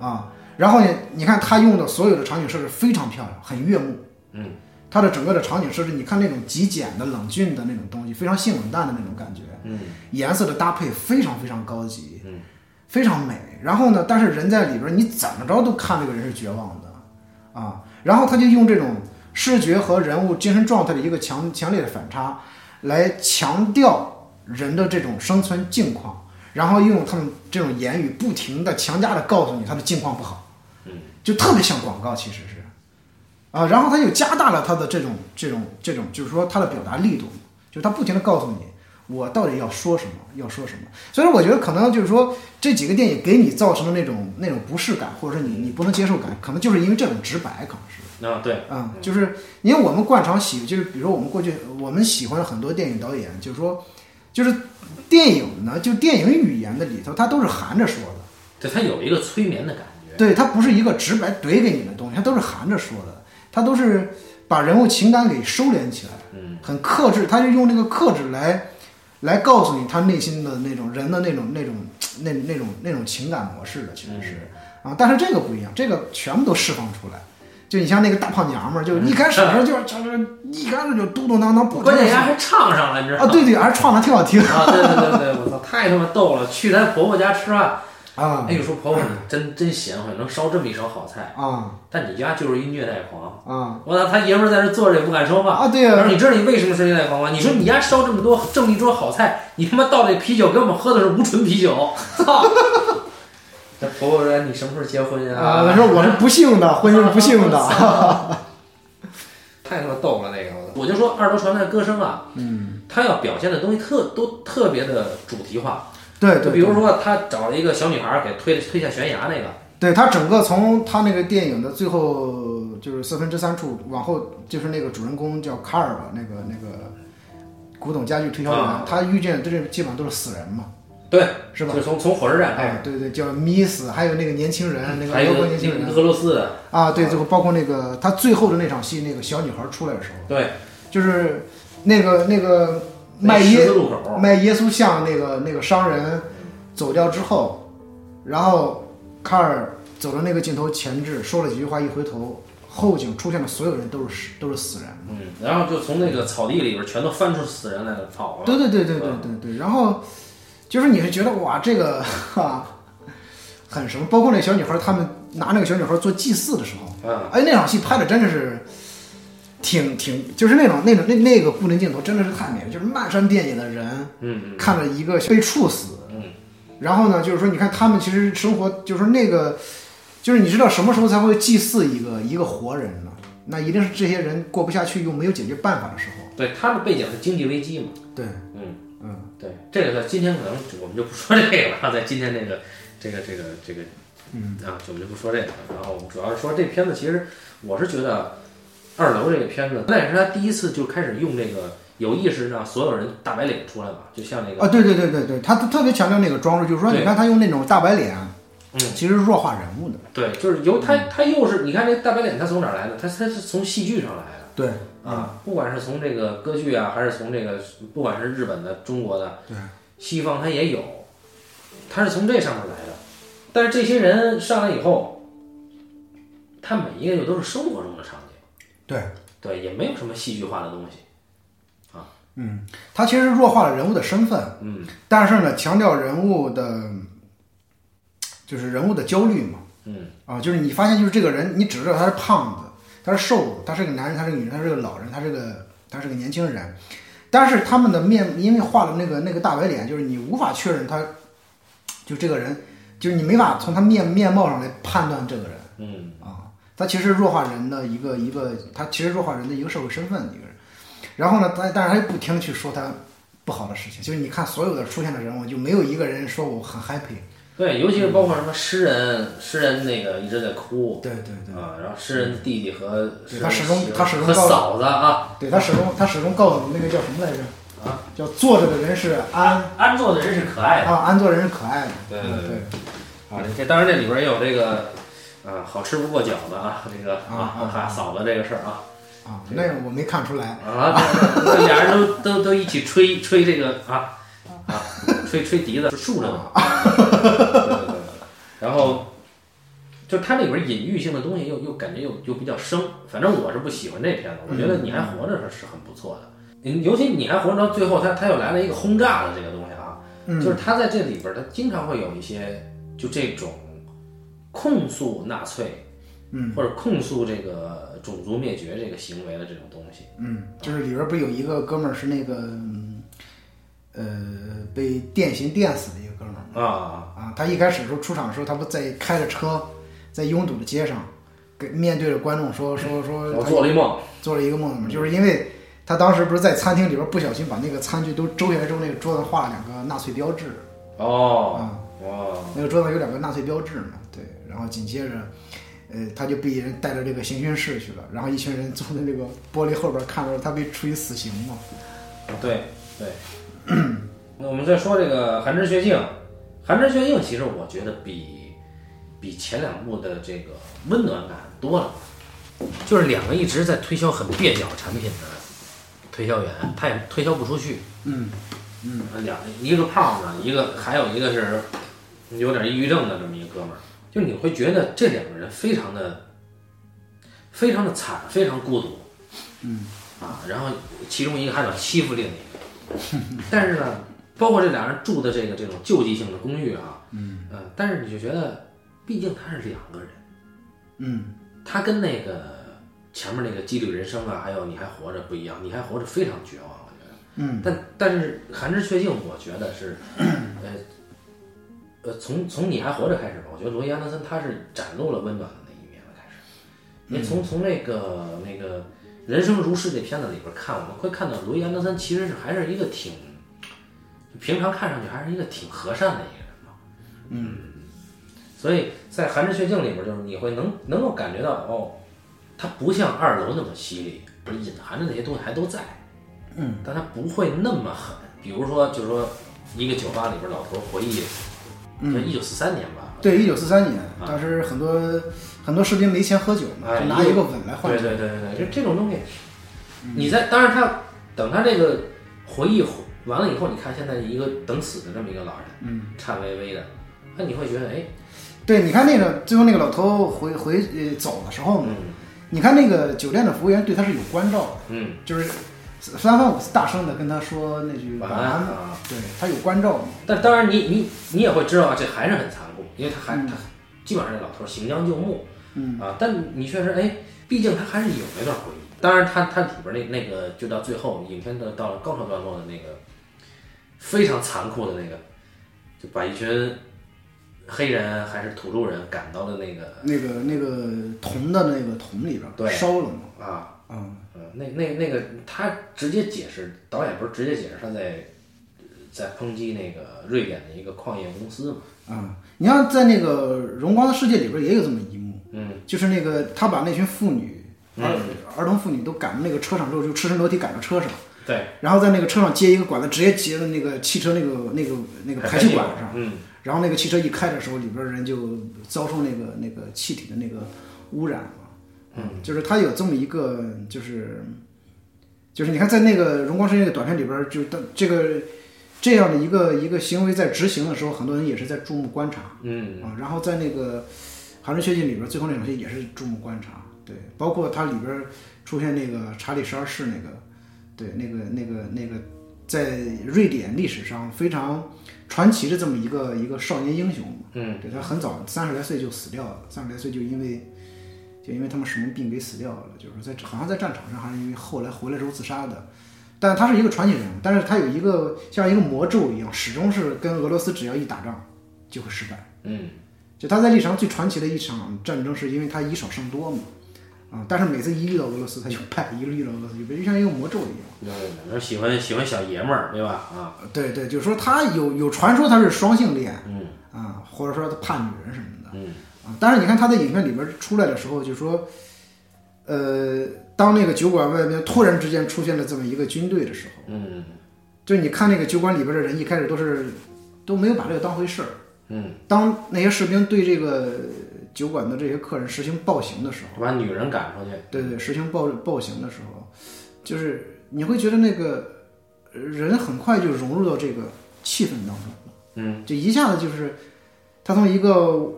啊。然后呢，你看他用的所有的场景设置非常漂亮，很悦目。嗯，它的整个的场景设置，你看那种极简的、冷峻的那种东西，非常性冷淡的那种感觉。嗯，颜色的搭配非常非常高级，嗯，非常美。然后呢，但是人在里边儿，你怎么着都看这个人是绝望的啊。然后他就用这种视觉和人物精神状态的一个强强烈的反差，来强调人的这种生存境况，然后用他们这种言语不停的强加的告诉你他的境况不好，嗯，就特别像广告，其实是。啊，然后他又加大了他的这种这种这种，就是说他的表达力度，就是他不停的告诉你我到底要说什么，要说什么。所以说，我觉得可能就是说这几个电影给你造成的那种那种不适感，或者说你你不能接受感，可能就是因为这种直白，可能是。啊对，嗯，就是因为我们惯常喜，就是比如说我们过去我们喜欢很多电影导演，就是说，就是电影呢，就电影语言的里头，它都是含着说的。对它有一个催眠的感觉。对，它不是一个直白怼给你的东西，它都是含着说的，它都是把人物情感给收敛起来，嗯，很克制，他就用这个克制来来告诉你他内心的那种人的那种那种那那种那种情感模式的，其实是啊，但是这个不一样，这个全部都释放出来。就你像那个大胖娘们儿，就一开始的时候就就是一开始就嘟嘟囔囔，不 *laughs* 关键人家还唱上了，你知道吗啊，吗？对对，还唱的挺好听啊，对对对对，我操，太他妈逗了！去咱婆婆家吃饭，啊哎呦说婆婆你真真贤惠，能烧这么一手好菜，啊但你家就是一虐待狂。啊我操，他爷们儿在这坐着也不敢说话。啊！对呀、他说：“你知道你为什么是虐待狂吗？你说你家烧这么多这么一桌好菜，你他妈倒这啤酒给我们喝的是无醇啤酒，操！*laughs* ”这婆婆说：“你什么时候结婚呀？”啊，他说我是不幸的，婚姻是不幸的。*laughs* *laughs* 太他妈逗了那个，我就说二楼传来的歌声啊，嗯，他要表现的东西特都特别的主题化，对对，就比如说他找了一个小女孩儿给推推下悬崖那个，对他整个从他那个电影的最后就是四分之三处往后，就是那个主人公叫卡尔吧，那个那个古董家具推销员，啊他遇见这基本上都是死人嘛，对，是吧就？从从火车站开始，哎，对对，叫 Miss，，还有那个年轻人，那个俄国年轻人俄罗斯的，啊，对，最后包括那个他最后的那场戏，那个小女孩出来的时候，对，就是那个那个那卖耶十字路口，卖耶稣像那个那个商人走掉之后，然后卡尔走到那个镜头前置，说了几句话，一回头，后景出现的所有人都是都是死人。嗯，然后就从那个草地里边全都翻出死人来了，草了，对对对对对对对。然后就是你是觉得哇，这个哈很什么？包括那小女孩，他们拿那个小女孩做祭祀的时候，嗯，哎，那场戏拍的真的是挺挺，就是那种那种那那个固定镜头真的是太美了，就是漫山遍野的人。嗯嗯看着一个被处死，嗯，然后呢，就是说，你看他们其实生活，就是说那个，就是你知道什么时候才会祭祀一个一个活人呢？那一定是这些人过不下去又没有解决办法的时候。对，他们背景是经济危机嘛，对，嗯嗯，对，这个在今天可能我们就不说这个了啊，在今天这个这个这个这个，嗯啊，就我们就不说这个了。然后我们主要是说这片子，其实我是觉得二楼这个片子，那也是他第一次就开始用这个有意识让所有人大白脸出来嘛，就像那个啊，对对对对对，他特别强调那个装饰，就是说，你看他用那种大白脸，嗯，其实弱化人物的。对，就是由他他又是你看这大白脸，他从哪儿来的？他他是从戏剧上来的。对，啊，不管是从这个歌剧啊，还是从这个，不管是日本的、中国的，对，西方他也有，他是从这上面来的。但是这些人上来以后，他每一个就都是生活中的场景，对，对，也没有什么戏剧化的东西。嗯，他其实弱化了人物的身份，嗯。但是呢，强调人物的，就是人物的焦虑嘛。嗯。啊，就是你发现，就是这个人，你只知道他是胖子，他是瘦子，他是个男人，他是个女人，他是个老人，他是个他是个年轻人，但是他们的面因为画了那个那个大白脸，就是你无法确认他，就这个人，就是你没法从他面面貌上来判断这个人。嗯。啊，他其实弱化人的一个一个，他其实弱化人的一个社会身份的一个人。然后呢，但但是他又不听去说他不好的事情，就是你看所有的出现的人物，就没有一个人说我很 happy。对，尤其是包括什么诗人，诗人那个一直在哭对对对。啊，然后诗人弟弟和他始终他始终和嫂子啊，对他始终他始终告诉我们那个叫什么来着？啊，叫坐着的人是安安坐的人是可爱的。啊，安坐的人是可爱的。对对对啊，这当然这里边也有这个啊，好吃不过饺子啊，*laughs* 这个啊嫂子这个事儿啊啊，那个我没看出来。啊，俩人都都都一起吹吹这个啊啊，吹吹笛子是竖着的，对对对对，然后。就它里边隐喻性的东西又又感觉又又比较生，反正我是不喜欢这片子，我觉得你还活着是是很不错的，嗯尤其你还活着到最后，他他又来了一个轰炸的这个东西啊，嗯，就是他在这里边，他经常会有一些就这种控诉纳粹，嗯，或者控诉这个种族灭绝这个行为的这种东西。嗯，就是里边不是有一个哥们儿是那个嗯呃被电刑电死的一个哥们儿啊，啊，他一开始时候出场的时候，他不在开着车在拥堵的街上，跟面对着观众说说说我做了一梦，做了一个梦嘛，就是因为他当时不是在餐厅里边不小心把那个餐具都周下来之后，那个桌子上画了两个纳粹标志。哦，啊，哇，那个桌子上有两个纳粹标志嘛，对，然后紧接着，呃，他就被人带到这个刑讯室去了，然后一群人坐在这个玻璃后边看着他被处以死刑嘛，对对。那我们再说这个《寒枝学静》，《寒枝学静》其实我觉得比比前两部的这个温暖感多了，就是两个一直在推销很蹩脚产品的推销员，他也推销不出去。嗯嗯，两一个胖子，一个还有一个是有点抑郁症的这么一个哥们儿，就你会觉得这两个人非常的非常的惨，非常孤独，嗯。啊，然后其中一个还想欺负另一个，但是呢，包括这俩人住的这个这种救济性的公寓啊，嗯。呃，但是你就觉得，毕竟他是两个人，嗯。他跟那个前面那个《几率人生》啊，还有《你还活着》不一样，《你还活着》非常绝望，我觉得。嗯。但但是寒枝雀静，我觉得是，呃，呃，从从你还活着开始吧，我觉得罗伊安德森他是展露了温暖的那一面了，开始。因为从从那个那个人生如是这片子里边看，我们会看到罗伊安德森其实是还是一个挺，平常看上去还是一个挺和善的一个人嘛。嗯所以在寒枝雀静里边，就是你会能能够感觉到哦，他不像二楼那么犀利，不是隐含的那些东西还都在。嗯，但他不会那么狠。比如说，就是说，一个酒吧里边老头回忆，嗯。一九四三年吧，对，一九四三年，当时很多很多士兵没钱喝酒嘛，哎就拿一个吻来换对酒。对对对对，就这种东西，你在当然他等他这个回忆完了以后，你看现在一个等死的这么一个老人，嗯，颤巍巍的，那你会觉得哎，对，你看那个最后那个老头回回呃走的时候呢，嗯。你看那个酒店的服务员对他是有关照的，嗯，就是三番五次大声的跟他说那句晚晚安。啊。对他有关照嘛。但当然你你你也会知道啊，这还是很残酷，因为他还、嗯。他基本上这老头儿行将就木，嗯。啊，但你确实哎，毕竟他还是有那段回忆。当然他，他里边那那个就到最后，影片的到了高潮段落的那个非常残酷的那个，就把一群黑人还是土著人赶到了那个那个那个铜的那个桶里边烧了嘛，啊，嗯嗯，那那那个他直接解释，导演不是直接解释他在在抨击那个瑞典的一个矿业公司嘛，啊，你像在那个《荣光的世界》里边也有这么一幕，嗯就是那个他把那群妇女嗯儿儿童妇女都赶到那个车上之后，就赤身裸体赶到车上，对，然后在那个车上接一个管子，直接接到那个汽车那个那个那个排气管上，嗯然后那个汽车一开的时候，里边人就遭受那个那个气体的那个污染嘛。嗯，就是他有这么一个，就是就是你看在那个《荣光世界》那个短片里边，就是当这个这样的一个一个行为在执行的时候，很多人也是在注目观察嗯啊。然后在那个《寒春血记》里边，最后那场戏也是注目观察，对，包括它里边出现那个查理十二世那个，对，那个那个那个在瑞典历史上非常传奇的这么一个一个少年英雄，嗯对他很早三十来岁就死掉了，三十来岁就因为就因为他们什么病给死掉了，就是在好像在战场上还是因为后来回来之后自杀的。但他是一个传奇人物，但是他有一个像一个魔咒一样，始终是跟俄罗斯只要一打仗就会失败。嗯就他在历史上最传奇的一场战争，是因为他以少胜多嘛，啊，但是每次一遇到俄罗斯他就败，一遇到俄罗斯就败，就像一个魔咒一样。对对对，喜欢喜欢小爷们儿，对吧？啊，对对，就是说他有有传说他是双性恋嗯啊，或者说他怕女人什么的。嗯啊，但是你看他在影片里边出来的时候，就说，呃，当那个酒馆外面突然之间出现了这么一个军队的时候，嗯。就你看那个酒馆里边的人一开始都是都没有把这个当回事儿。嗯，当那些士兵对这个酒馆的这些客人实行暴行的时候，把女人赶出去，对对，实行暴暴行的时候，就是你会觉得那个呃人很快就融入到这个气氛当中了，嗯。就一下子就是他从一个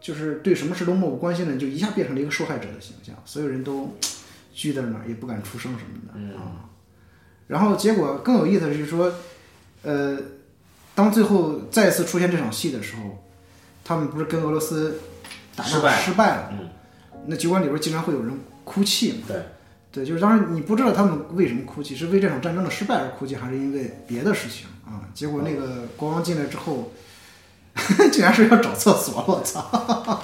就是对什么事都漠不关心的人，就一下变成了一个受害者的形象，所有人都 *laughs* 聚在那儿也不敢出声什么的、嗯啊。然后结果更有意思的是说，呃，当最后再次出现这场戏的时候，他们不是跟俄罗斯打仗失败了失败了，嗯，那酒馆里边竟然会有人哭泣嘛。对，对，就是当然你不知道他们为什么哭泣，是为这场战争的失败而哭泣，还是因为别的事情啊？结果那个国王进来之后，*laughs* 竟然是要找厕所，我操！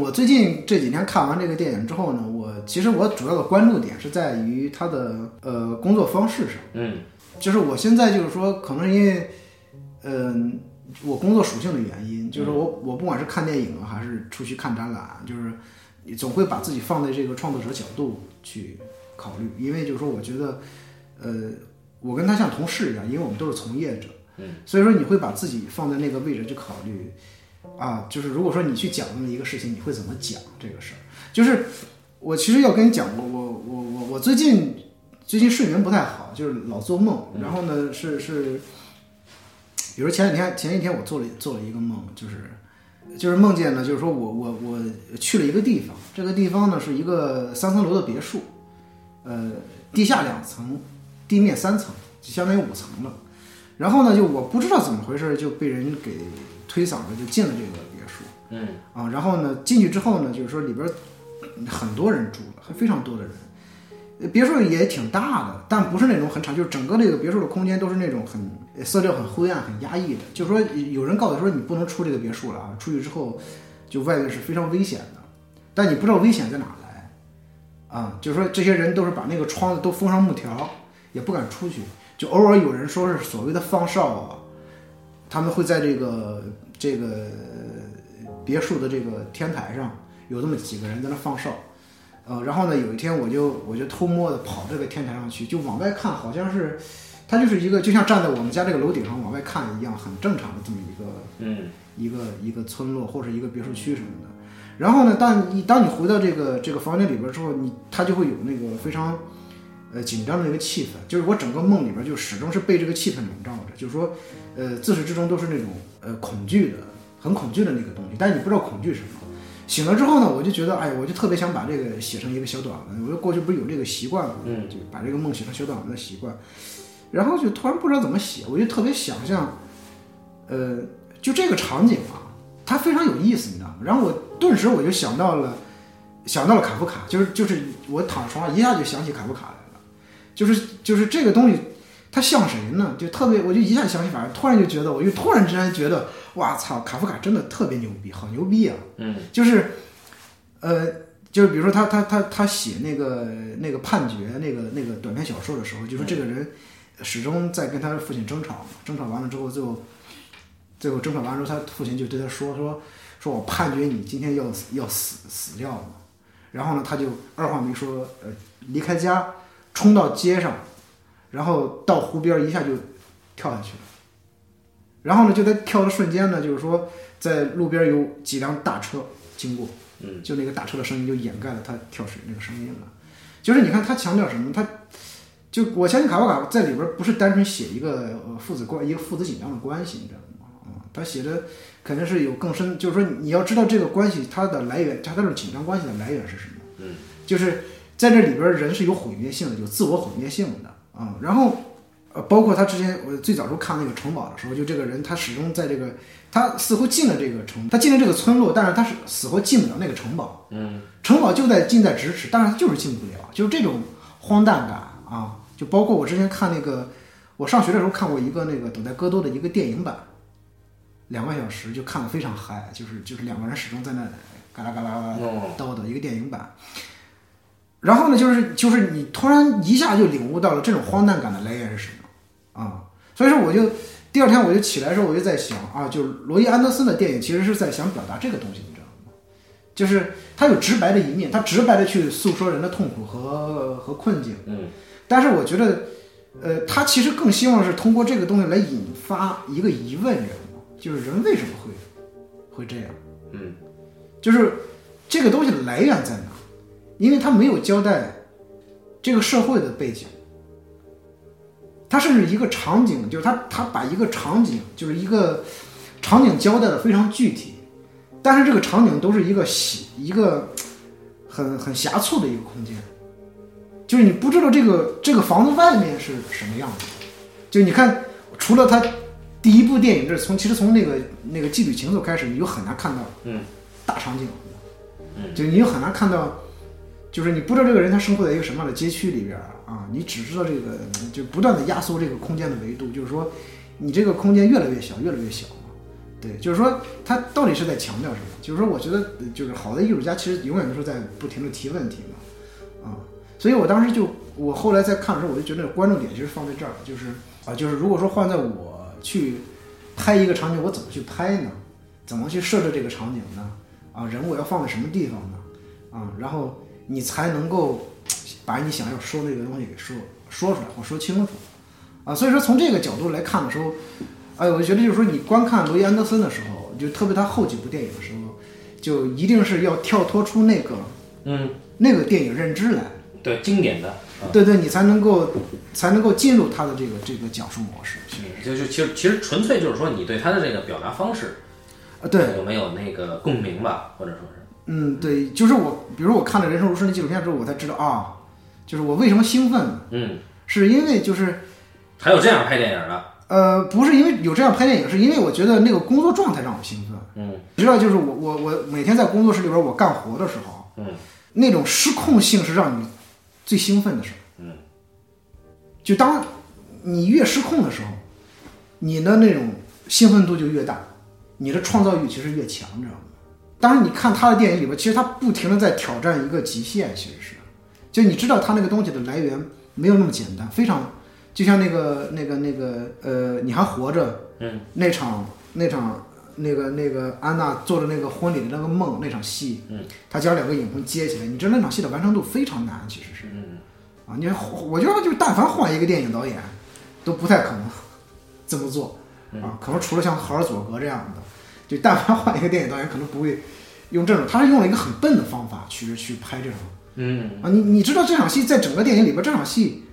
我最近这几天看完这个电影之后呢，我其实我主要的关注点是在于他的呃工作方式上。嗯就是我现在就是说，可能是因为，嗯、我工作属性的原因，就是我我不管是看电影啊，还是出去看展览，就是你总会把自己放在这个创作者角度去考虑，因为就是说，我觉得，呃，我跟他像同事一样，因为我们都是从业者，嗯，所以说你会把自己放在那个位置去考虑，啊，就是如果说你去讲那么一个事情，你会怎么讲这个事儿？就是我其实要跟你讲，我我我我我最近最近睡眠不太好，就是老做梦，然后呢是是，比如前两天前一天我做了做了一个梦，就是就是梦见呢，就是说我我我去了一个地方，这个地方呢是一个三层楼的别墅，呃，地下两层，地面三层，就相当于五层了。然后呢，就我不知道怎么回事，就被人给推搡着就进了这个别墅。嗯啊，然后呢，进去之后呢，就是说里边很多人住了，还非常多的人。呃别墅也挺大的，但不是那种很敞，就是整个这个别墅的空间都是那种很呃色调很灰暗、很压抑的。就是说，有人告诉说你不能出这个别墅了啊，出去之后就外面是非常危险的，但你不知道危险在哪来啊。就是说，这些人都是把那个窗子都封上木条，也不敢出去。就偶尔有人说是所谓的放哨啊，他们会在这个这个别墅的这个天台上有这么几个人在那放哨，呃，然后呢，有一天我就我就偷摸的跑这个天台上去，就往外看，好像是，它就是一个就像站在我们家这个楼顶上往外看一样，很正常的这么一个嗯一个一个村落或者一个别墅区什么的。然后呢，当你当你回到这个这个房间里边之后，你它就会有那个非常呃紧张的一个气氛，就是我整个梦里边就始终是被这个气氛笼罩着，就是说呃自始至终都是那种呃恐惧的，很恐惧的那个东西，但是你不知道恐惧是什么。醒了之后呢，我就觉得，哎，我就特别想把这个写成一个小短文。我就过去不是有这个习惯嘛，嗯就把这个梦写成小短文的习惯。然后就突然不知道怎么写，我就特别想象，呃，就这个场景啊，它非常有意思，你知道吗？然后我顿时我就想到了，想到了卡夫卡，就是就是我躺床上一下就想起卡夫卡了，就是就是这个东西，它像谁呢？就特别，我就一下想起，反正突然就觉得，我就突然之间觉得，哇操，卡夫卡真的特别牛逼，好牛逼啊！嗯就是，呃，就是比如说他他他他写那个那个判决那个那个短篇小说的时候，就说这个人始终在跟他父亲争吵嘛，争吵完了之后，最后最后争吵完了之后，他父亲就对他说说说我判决你今天要死要死死掉嘛，然后呢，他就二话没说，呃，离开家冲到街上，然后到湖边一下就跳下去了。然后呢，就在跳的瞬间呢，就是说，在路边有几辆大车经过，嗯，就那个大车的声音就掩盖了他跳水那个声音了。就是你看他强调什么，他就我相信卡夫卡在里边不是单纯写一个呃父子关一个父子紧张的关系，你知道吗？啊、他写的肯定是有更深，就是说你要知道这个关系它的来源，它这种紧张关系的来源是什么？嗯，就是在这里边人是有毁灭性的，有自我毁灭性的啊、然后呃，包括他之前我最早时候看那个城堡的时候，就这个人他始终在这个他似乎进了这个城，他进了这个村落，但是他是死活进不了那个城堡。嗯，城堡就在近在咫尺，但是他就是进不了，就是这种荒诞感啊！就包括我之前看那个，我上学的时候看过一个那个《等待戈多》的一个电影版，两个小时就看得非常嗨，就是就是两个人始终在那嘎啦嘎啦嘎啦哦，叨一个电影版。然后呢，就是就是你突然一下就领悟到了这种荒诞感的来源是什么啊！所以说我就第二天我就起来的时候我就在想啊，就是罗伊安德森的电影其实是在想表达这个东西，你知道吗？就是他有直白的一面，他直白的去诉说人的痛苦和和困境。嗯，但是我觉得，呃，他其实更希望是通过这个东西来引发一个疑问，你知道吗？就是人为什么会会这样？嗯，就是这个东西的来源在哪？因为他没有交代这个社会的背景，他甚至一个场景，就是他他把一个场景，就是一个场景交代的非常具体，但是这个场景都是一个狭一个很很狭促的一个空间，就是你不知道这个这个房子外面是什么样子，就你看，除了他第一部电影，这是从其实从那个那个妓女情愫开始，你就很难看到嗯大场景，嗯，就你就很难看到，就是你不知道这个人他生活在一个什么样的街区里边啊，你只知道这个就不断的压缩这个空间的维度，就是说你这个空间越来越小，越来越小嘛。对，就是说他到底是在强调什么？就是说，我觉得就是好的艺术家其实永远都是在不停的提问题嘛，啊，所以我当时就我后来在看的时候，我就觉得关注点其实放在这儿，就是啊，就是如果说换在我去拍一个场景，我怎么去拍呢？怎么去设置这个场景呢？啊，人我要放在什么地方呢？啊，然后你才能够把你想要说的这个东西给说说出来或说清楚啊。所以说从这个角度来看的时候，哎，我觉得就是说你观看罗伊安德森的时候，就特别他后几部电影的时候，就一定是要跳脱出那个嗯，那个电影认知来，对，经典的，啊，对对，你才能够才能够进入他的这个这个讲述模式。就就其实其实纯粹就是说你对他的这个表达方式，啊，对，有没有那个共鸣吧，或者说是，嗯，对，就是我，比如我看了《人生如诗》那纪录片之后，我才知道啊，就是我为什么兴奋？嗯，是因为就是还有这样拍电影的，呃，不是因为有这样拍电影，是因为我觉得那个工作状态让我兴奋。嗯你知道，就是我我我每天在工作室里边我干活的时候，嗯那种失控性是让你最兴奋的事儿。嗯，就当你越失控的时候，你的那种兴奋度就越大，你的创造欲其实越强，你知道吗？当然，你看他的电影里边，其实他不停的在挑战一个极限，其实是，就你知道他那个东西的来源没有那么简单，非常就像那个那个那个呃，你还活着嗯。那场那场那个那个安娜做的那个婚礼的那个梦那场戏，嗯，他将两个影棚接起来，你知道那场戏的完成度非常难，其实是。嗯。啊，你我觉得就但凡换一个电影导演，都不太可能这么做。嗯。啊，可能除了像豪尔佐格这样的，就但凡换一个电影导演，可能不会用这种，他是用了一个很笨的方法去去拍这种嗯啊，你你知道这场戏在整个电影里边，这场戏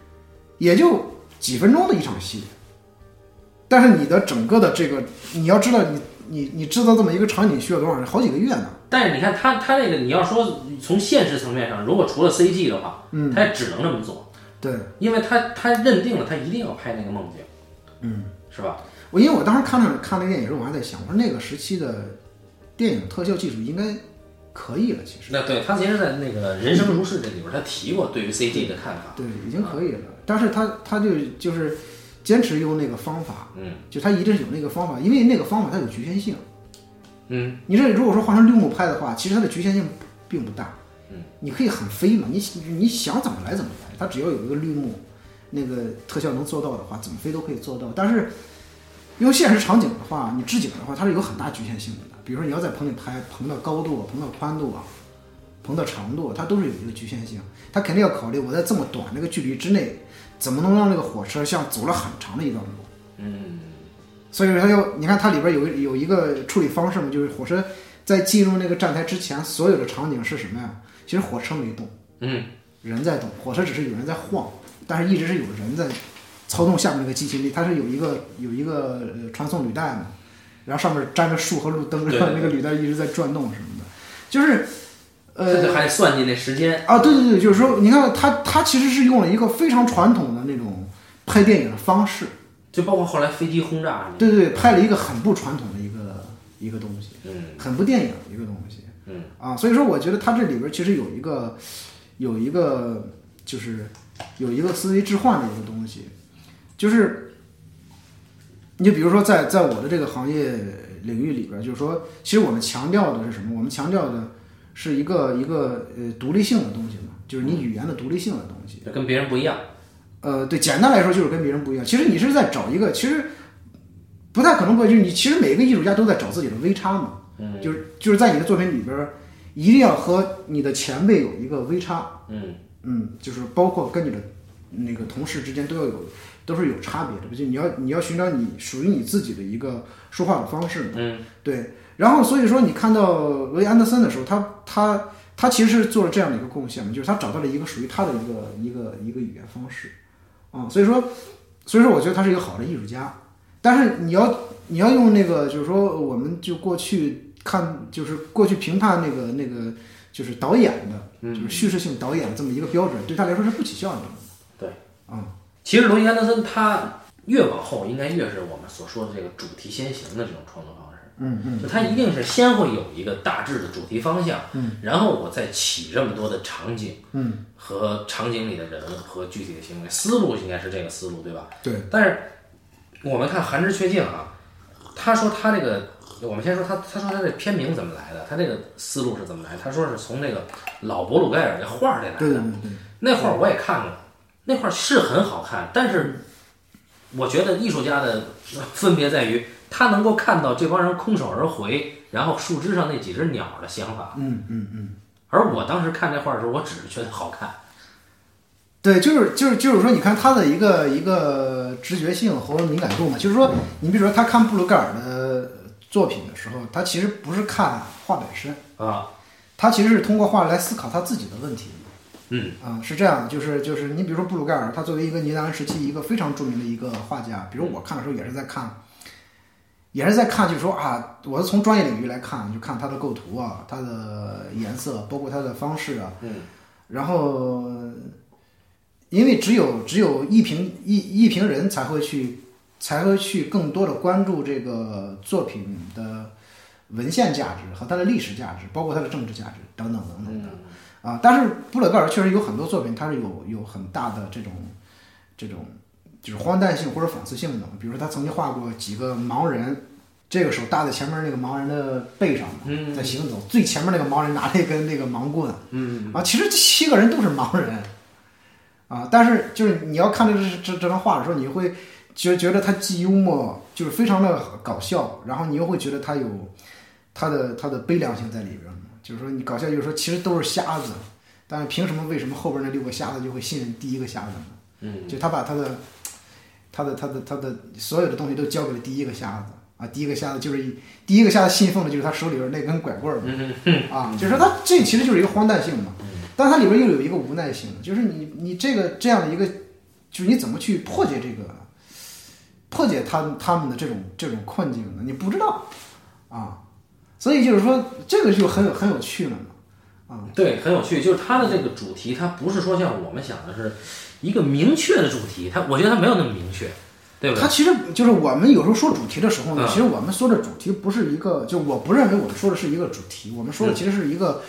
也就几分钟的一场戏，但是你的整个的这个，你要知道你你你制造这么一个场景需要多少人？好几个月呢。但是你看他他那个，你要说从现实层面上，如果除了 CG 的话，嗯，他也只能这么做，对因为他他认定了他一定要拍那个梦境，嗯，是吧？我因为我当时看那看那个电影时候，我还在想，我说那个时期的电影特效技术应该可以了，其实那对他其实，在那个《人生如是》这里边，他提过对于 CG 的看法。对已经可以了，但是他他就就是坚持用那个方法，嗯就他一定是有那个方法，因为那个方法它有局限性。嗯你这如果说换成绿幕拍的话，其实它的局限性并不大。嗯，你可以很飞嘛，你你想怎么来怎么来，它只要有一个绿幕，那个特效能做到的话，怎么飞都可以做到。但是用现实场景的话，你置景的话，它是有很大局限性的。比如说你要在棚里拍，棚的高度、棚的宽度啊、棚的长度，它都是有一个局限性。它肯定要考虑我在这么短这个距离之内，怎么能让这个火车像走了很长的一段路。嗯所以说它要，你看它里边有有一个处理方式嘛，就是火车在进入那个站台之前，所有的场景是什么呀？其实火车没动，嗯人在动，火车只是有人在晃，但是一直是有人在操纵下面那个机器，它是有一个有一个呃传送履带嘛，然后上面粘着树和路灯，然后那个履带一直在转动什么的，就是呃这还得算计那时间，啊，对对对，就是说，你看它它其实是用了一个非常传统的那种拍电影的方式，就包括后来飞机轰炸对对对，拍了一个很不传统的一个一个东西，嗯。很不电影的一个东西。嗯。啊，所以说我觉得它这里边其实有一个有一个就是有一个思维置换的一个东西，就是你就比如说在在我的这个行业领域里边，就是说，其实我们强调的是什么？我们强调的是一个一个呃独立性的东西嘛，就是你语言的独立性的东西。这跟别人不一样，呃，对，简单来说就是跟别人不一样。其实你是在找一个，其实不太可能不会，就是你其实每个艺术家都在找自己的微差嘛。嗯就是就是在你的作品里边，一定要和你的前辈有一个微差。嗯嗯，就是包括跟你的那个同事之间都要有，都是有差别的。不就你要你要寻找你属于你自己的一个说话的方式嘛。嗯对，然后所以说你看到罗伊安德森的时候，他他他其实是做了这样的一个贡献嘛，就是他找到了一个属于他的一个一个一个语言方式啊、所以说所以说我觉得他是一个好的艺术家，但是你要你要用那个就是说我们就过去看就是过去评判那个那个就是导演的，就是叙事性导演的这么一个标准，对他来说是不起效用的。对，啊、其实罗伊·安德森他越往后，应该越是我们所说的这个主题先行的这种创作方式。嗯嗯，就他一定是先会有一个大致的主题方向，嗯，然后我再起这么多的场景，嗯，和场景里的人和具体的行为，思路应该是这个思路，对吧？对，但是我们看《寒枝缺镜》啊，他说他这个，我们先说他，他说他这片名怎么来的？他这个思路是怎么来的？他说是从那个老伯鲁盖尔那画儿里来的。对对对对，那画儿我也看过，那画儿是很好看，但是我觉得艺术家的分别在于，他能够看到这帮人空手而回，然后树枝上那几只鸟的想法。嗯嗯嗯。而我当时看这画的时候，我只是觉得好看。对，就是就是就是说，你看他的一个一个直觉性和敏感度嘛，就是说，你比如说他看布鲁盖尔的作品的时候，他其实不是看画本身，啊，他其实是通过画来思考他自己的问题。嗯。啊、是这样的，就是就是你比如说布鲁盖尔，他作为一个尼德兰时期一个非常著名的一个画家，比如我看的时候也是在看，也是在看，就是说啊，我是从专业领域来看，就看他的构图啊，他的颜色，包括他的方式啊，嗯，然后因为只有只有一评一一评人才会去才会去更多的关注这个作品的文献价值和它的历史价值，包括它的政治价值等等等等的。啊，但是布勒格尔确实有很多作品，它是有有很大的这种这种就是荒诞性或者讽刺性的。比如说，他曾经画过几个盲人，这个手搭在前面那个盲人的背上在行走，最前面那个盲人拿了一根那个盲棍，嗯啊，其实这七个人都是盲人，啊，但是就是你要看这这这这张画的时候，你会觉觉得他既幽默，就是非常的搞笑，然后你又会觉得他有他的他的悲凉性在里边嘛。就是说你搞笑，就是说其实都是瞎子，但是凭什么为什么后边那六个瞎子就会信任第一个瞎子呢？嗯，就他把他的他的他的他的所有的东西都交给了第一个瞎子啊，第一个瞎子就是一第一个瞎子信奉的就是他手里边那根拐棍儿嘛。啊，就是说他这其实就是一个荒诞性嘛，但它里边又有一个无奈性，就是你你这个这样的一个，就是你怎么去破解这个，破解他他们的这种这种困境呢？你不知道啊，所以就是说这个就很有很有趣了嘛，啊，对，很有趣。就是它的这个主题，它不是说像我们想的是一个明确的主题，它我觉得它没有那么明确，对不对？它其实就是我们有时候说主题的时候呢，嗯其实我们说的主题不是一个，就我不认为我们说的是一个主题，我们说的其实是一个、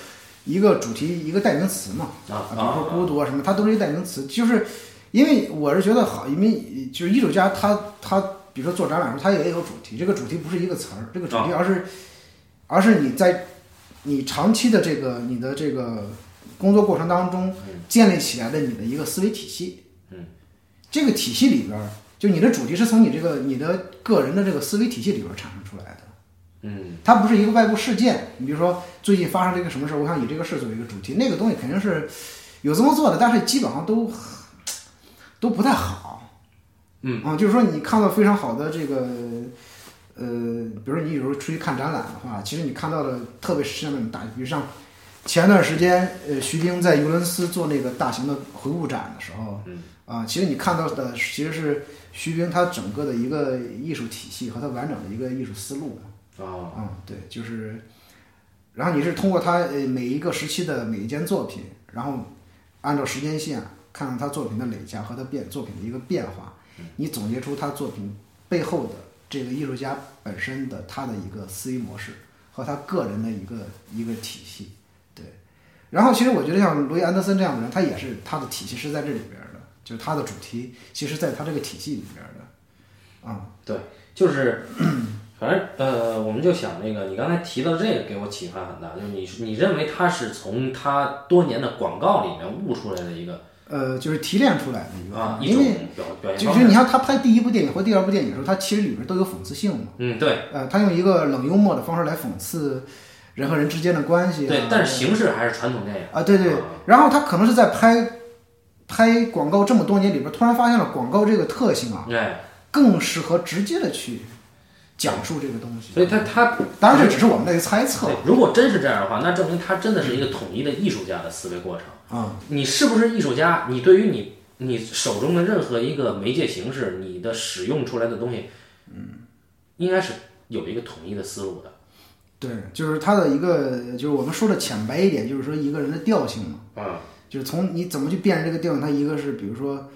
一个主题一个代名词嘛，啊比如说孤独啊什么，它都是一个代名词。就是因为我是觉得好，因为就是艺术家他他比如说做展览的时候，他也有主题，这个主题不是一个词儿，这个主题而是、而是你在你长期的这个你的这个工作过程当中建立起来的你的一个思维体系。嗯，这个体系里边儿，就你的主题是从你这个你的个人的这个思维体系里边儿产生出来的。嗯它不是一个外部事件。你比如说最近发生了一个什么事儿，我想以这个事儿作为一个主题，那个东西肯定是有这么做的，但是基本上都都不太好。嗯啊，就是说你看到非常好的这个。呃，比如说你有时候出去看展览的话，其实你看到的，特别是像那种大，比如像前段时间，呃，徐冰在尤伦斯做那个大型的回顾展的时候，嗯，啊，其实你看到的其实是徐冰他整个的一个艺术体系和他完整的一个艺术思路嗯，对，就是，然后你是通过他呃每一个时期的每一件作品，然后按照时间线看看他作品的累加和他变作品的一个变化，你总结出他作品背后的这个艺术家本身的他的一个思维模式和他个人的一个一个体系，对。然后其实我觉得像罗伊安德森这样的人，他也是他的体系是在这里边的，就是他的主题其实在他这个体系里边的，啊、对就是，反正呃，我们就想那个，你刚才提到这个给我启发很大，就是你你认为他是从他多年的广告里面悟出来的一个呃，就是提炼出来的一个，啊因为。就是。你像他拍第一部电影或第二部电影的时候，他其实里边都有讽刺性嘛。嗯，对呃，他用一个冷幽默的方式来讽刺人和人之间的关系、啊。对，但是形式还是传统电影。啊，对对啊。然后他可能是在拍拍广告这么多年里边，突然发现了广告这个特性啊，对，更适合直接的去讲述这个东西。所以他他当然这只是我们的一个猜测，如果真是这样的话，那证明他真的是一个统一的艺术家的思维过程。啊、你是不是艺术家？你对于你你手中的任何一个媒介形式，你的使用出来的东西，嗯，应该是有一个统一的思路的。对，就是他的一个，就是我们说的浅白一点，就是说一个人的调性嘛。啊，就是从你怎么去辨认这个调性，它一个是比如说，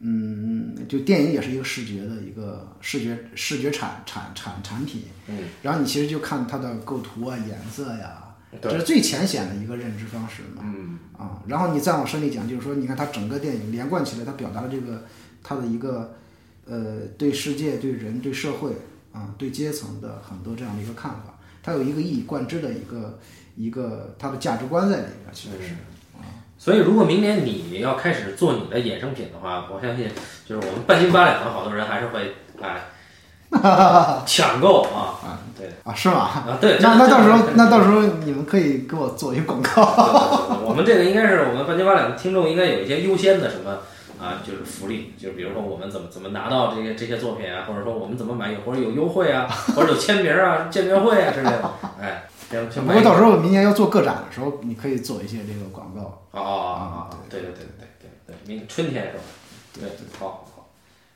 嗯，就电影也是一个视觉的一个视觉视觉产产产产品，嗯，然后你其实就看它的构图啊、颜色呀，这，是最浅显的一个认知方式嘛，嗯，啊，然后你再往深里讲，就是说，你看他整个电影连贯起来，他表达了这个他的一个呃对世界、对人、对社会啊、对阶层的很多这样的一个看法，他有一个一以贯之的一个一个他的价值观在里边，其实是。所以如果明年你要开始做你的衍生品的话，我相信就是我们半斤八两的好多人还是会哎 *laughs* 抢购啊，*laughs* 对啊，是吗？啊对，那那到时候那到时时候你们可以给我做一个广告。我们这个应该是我们半斤八两的听众应该有一些优先的什么。啊，就是福利，就是比如说我们怎么怎么拿到这些这些作品啊，或者说我们怎么买，或者有优惠啊，或者有签名啊、见面会啊之类的，哎。不过到时候明年要做个展的时候，你可以做一些这个广告。哦哦哦哦，对对对对对对，明春天是吧？对，好好好，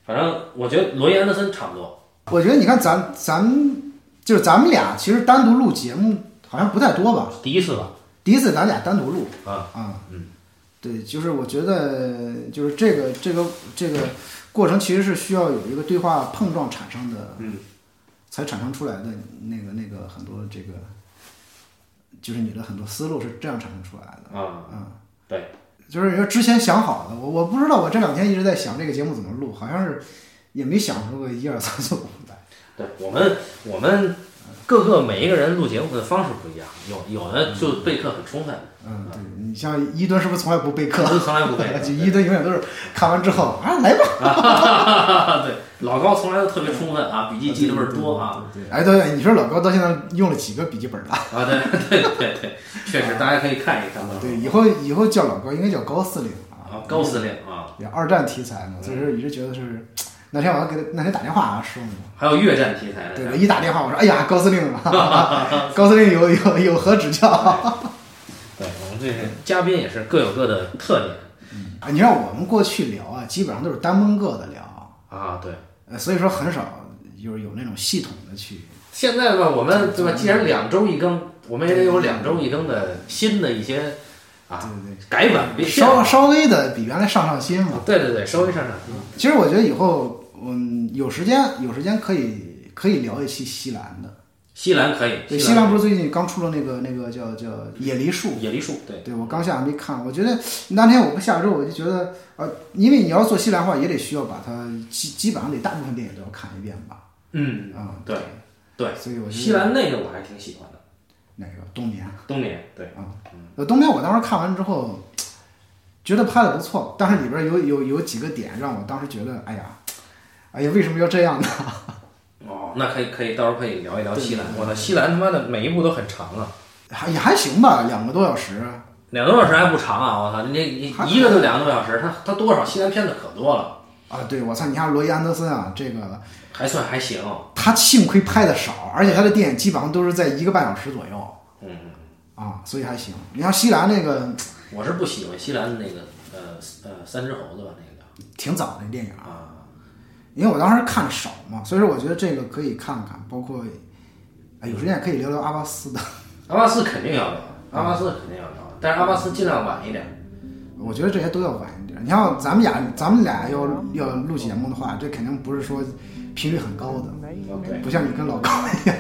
反正我觉得罗伊安德森差不多。我觉得你看咱咱就是咱们俩其实单独录节目好像不太多吧？第一次吧？第一次咱俩单独录啊啊，嗯，对，就是我觉得就是这个这个这个过程其实是需要有一个对话碰撞产生的，嗯，才产生出来的那个那个很多这个，就是你的很多思路是这样产生出来的。啊，嗯，对，就是说之前想好的，我我不知道，我这两天一直在想这个节目怎么录，好像是也没想出个一二三四五来。对我们我们各个每一个人录节目的方式不一样，有有的就备课很充分，嗯，对你像伊敦是不是从来不备课？从来不备课。*laughs* 就伊敦永远都是看完之后啊，来吧。*laughs* 对，老高从来都特别充分啊，笔记记得倍儿多啊。哎，对对，你说老高到现在用了几个笔记本了？啊，对对对对，确实大家可以看一看啊。*laughs* 对，以后以后叫老高应该叫高司令啊，高司令啊，对，二战题材嘛，所以说一直觉得是。那天我还给他那天打电话啊说呢，还有越战题材的。对，我一打电话我说，哎呀，高司令，*laughs* 高司令有有有何指教？*laughs* 对我们这些嘉宾也是各有各的特点。啊，你让我们过去聊啊，基本上都是单蒙个的聊啊，对。呃，所以说很少就是有那种系统的去。现在吧，我们对吧？既然两周一更，我们也得有两周一更的新的一些啊对对改版稍稍微的比原来上上心嘛。对对对，稍微上上心。其实我觉得以后嗯有时间有时间可以可以聊一期西兰的。西兰可以，对，西兰不是最近刚出了那个那个叫叫野梨树。野梨树，对。对我刚下还没看，我觉得那天我不下之后我就觉得呃，因为你要做西兰话，也得需要把它基基本上得大部分电影都要看一遍吧。嗯啊、对对。所以我觉得西兰那个我还挺喜欢的。哪个冬眠？冬眠，对啊，呃，冬眠我当时看完之后，觉得拍的不错，但是里边有有有几个点让我当时觉得，哎呀，哎呀，为什么要这样呢？哦，*laughs* 那可以可以，到时候可以聊一聊西兰。我操，西兰他妈的每一部都很长啊，还也还行吧，两个多小时。两个多小时还不长啊！我操，你你一个就两个多小时，他他多少西兰片子可多了啊！对，我操，你看罗伊安德森啊，这个还算还行。他幸亏拍的少，而且他的电影基本上都是在一个半小时左右。嗯啊，所以还行。你像西兰那个我是不喜欢西兰的那个呃呃三只猴子吧，那个叫挺早的电影啊，啊，因为我当时看的少嘛，所以说我觉得这个可以看看，包括哎有时间也可以聊聊阿巴斯的。*laughs* 阿巴斯肯定要聊，阿巴斯肯定要聊，但是阿巴斯尽量晚一点。我觉得这些都要晚一点。你像咱们俩，咱们俩要要录节目的话，这肯定不是说频率很高的，不像你跟老高一样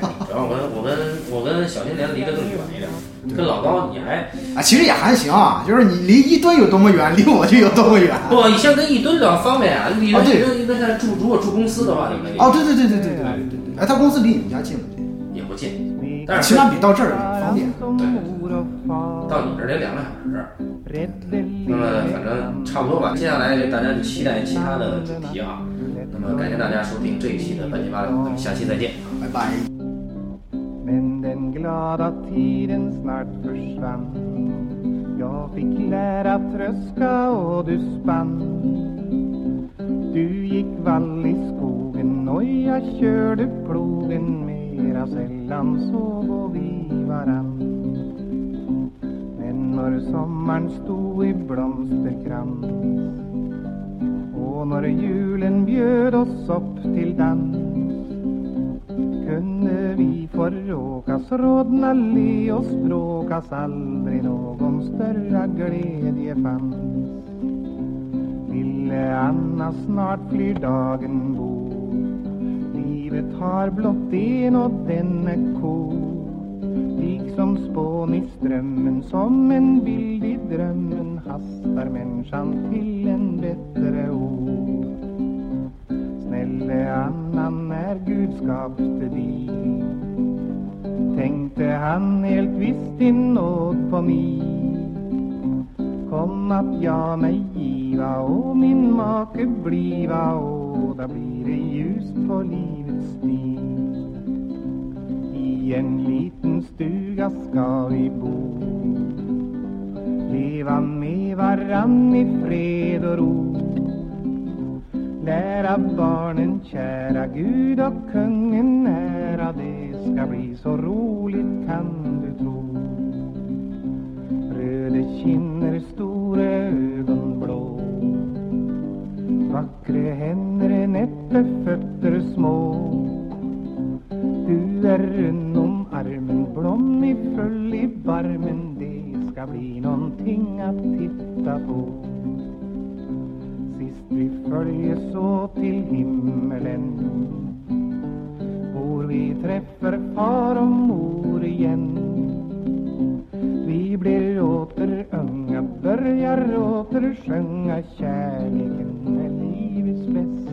跟小青年离得更远一点，跟老高你还啊。其实也还行啊，就是你离一吨有多么远，离我就有多么远。不，你像跟一吨聊方便啊，离哦对跟跟他住如果住公司的话就可以，哦，对对对对对对对对对。哎，他公司离你们家近不近？也不近，但是起码比到这儿方便。对到你这儿得两个小时。那么反正差不多吧，接下来大家就期待其他的主题啊。那么感谢大家收听这一期的半斤八两，咱们下期再见。拜拜。Glad att tiden snart försvann. Jag fick lära tröska och du spann. Du gick vall i skogen och jag körde plogen. Mera sällan såg vi varann. Men när sommaren stod i blomsterkrans och när julen bjöd oss upp till dans kunde vi förråkas, rodna, le och språkas aldrig någon större glädje fanns. Lille Anna, snart flyr dagen bo Livet har blott en och den är kort. Liksom spån i strömmen, som en bild i drömmen hastar människan till en bättre ord. Snälle Annan när Gud skapte dig. Tänkte han helt visst i nåd på mig. Kom att jag mig giva och min make bliva och då blir det ljust på livets stig. I en liten stuga ska vi bo. Leva med varann i fred och ro. Lära barnen kära Gud och kungen nära. Det ska bli så roligt kan du tro. Röde kinner, stora ögon blå. Vackra händer, nätta fötter små. Du är rund om armen, blommig full i barmen. Det ska bli någonting att titta på vi följes åt till himmelen. Bor vi träffar far och mor igen Vi blir åter unga, börjar åter sjunga Kärleken är livets bästa.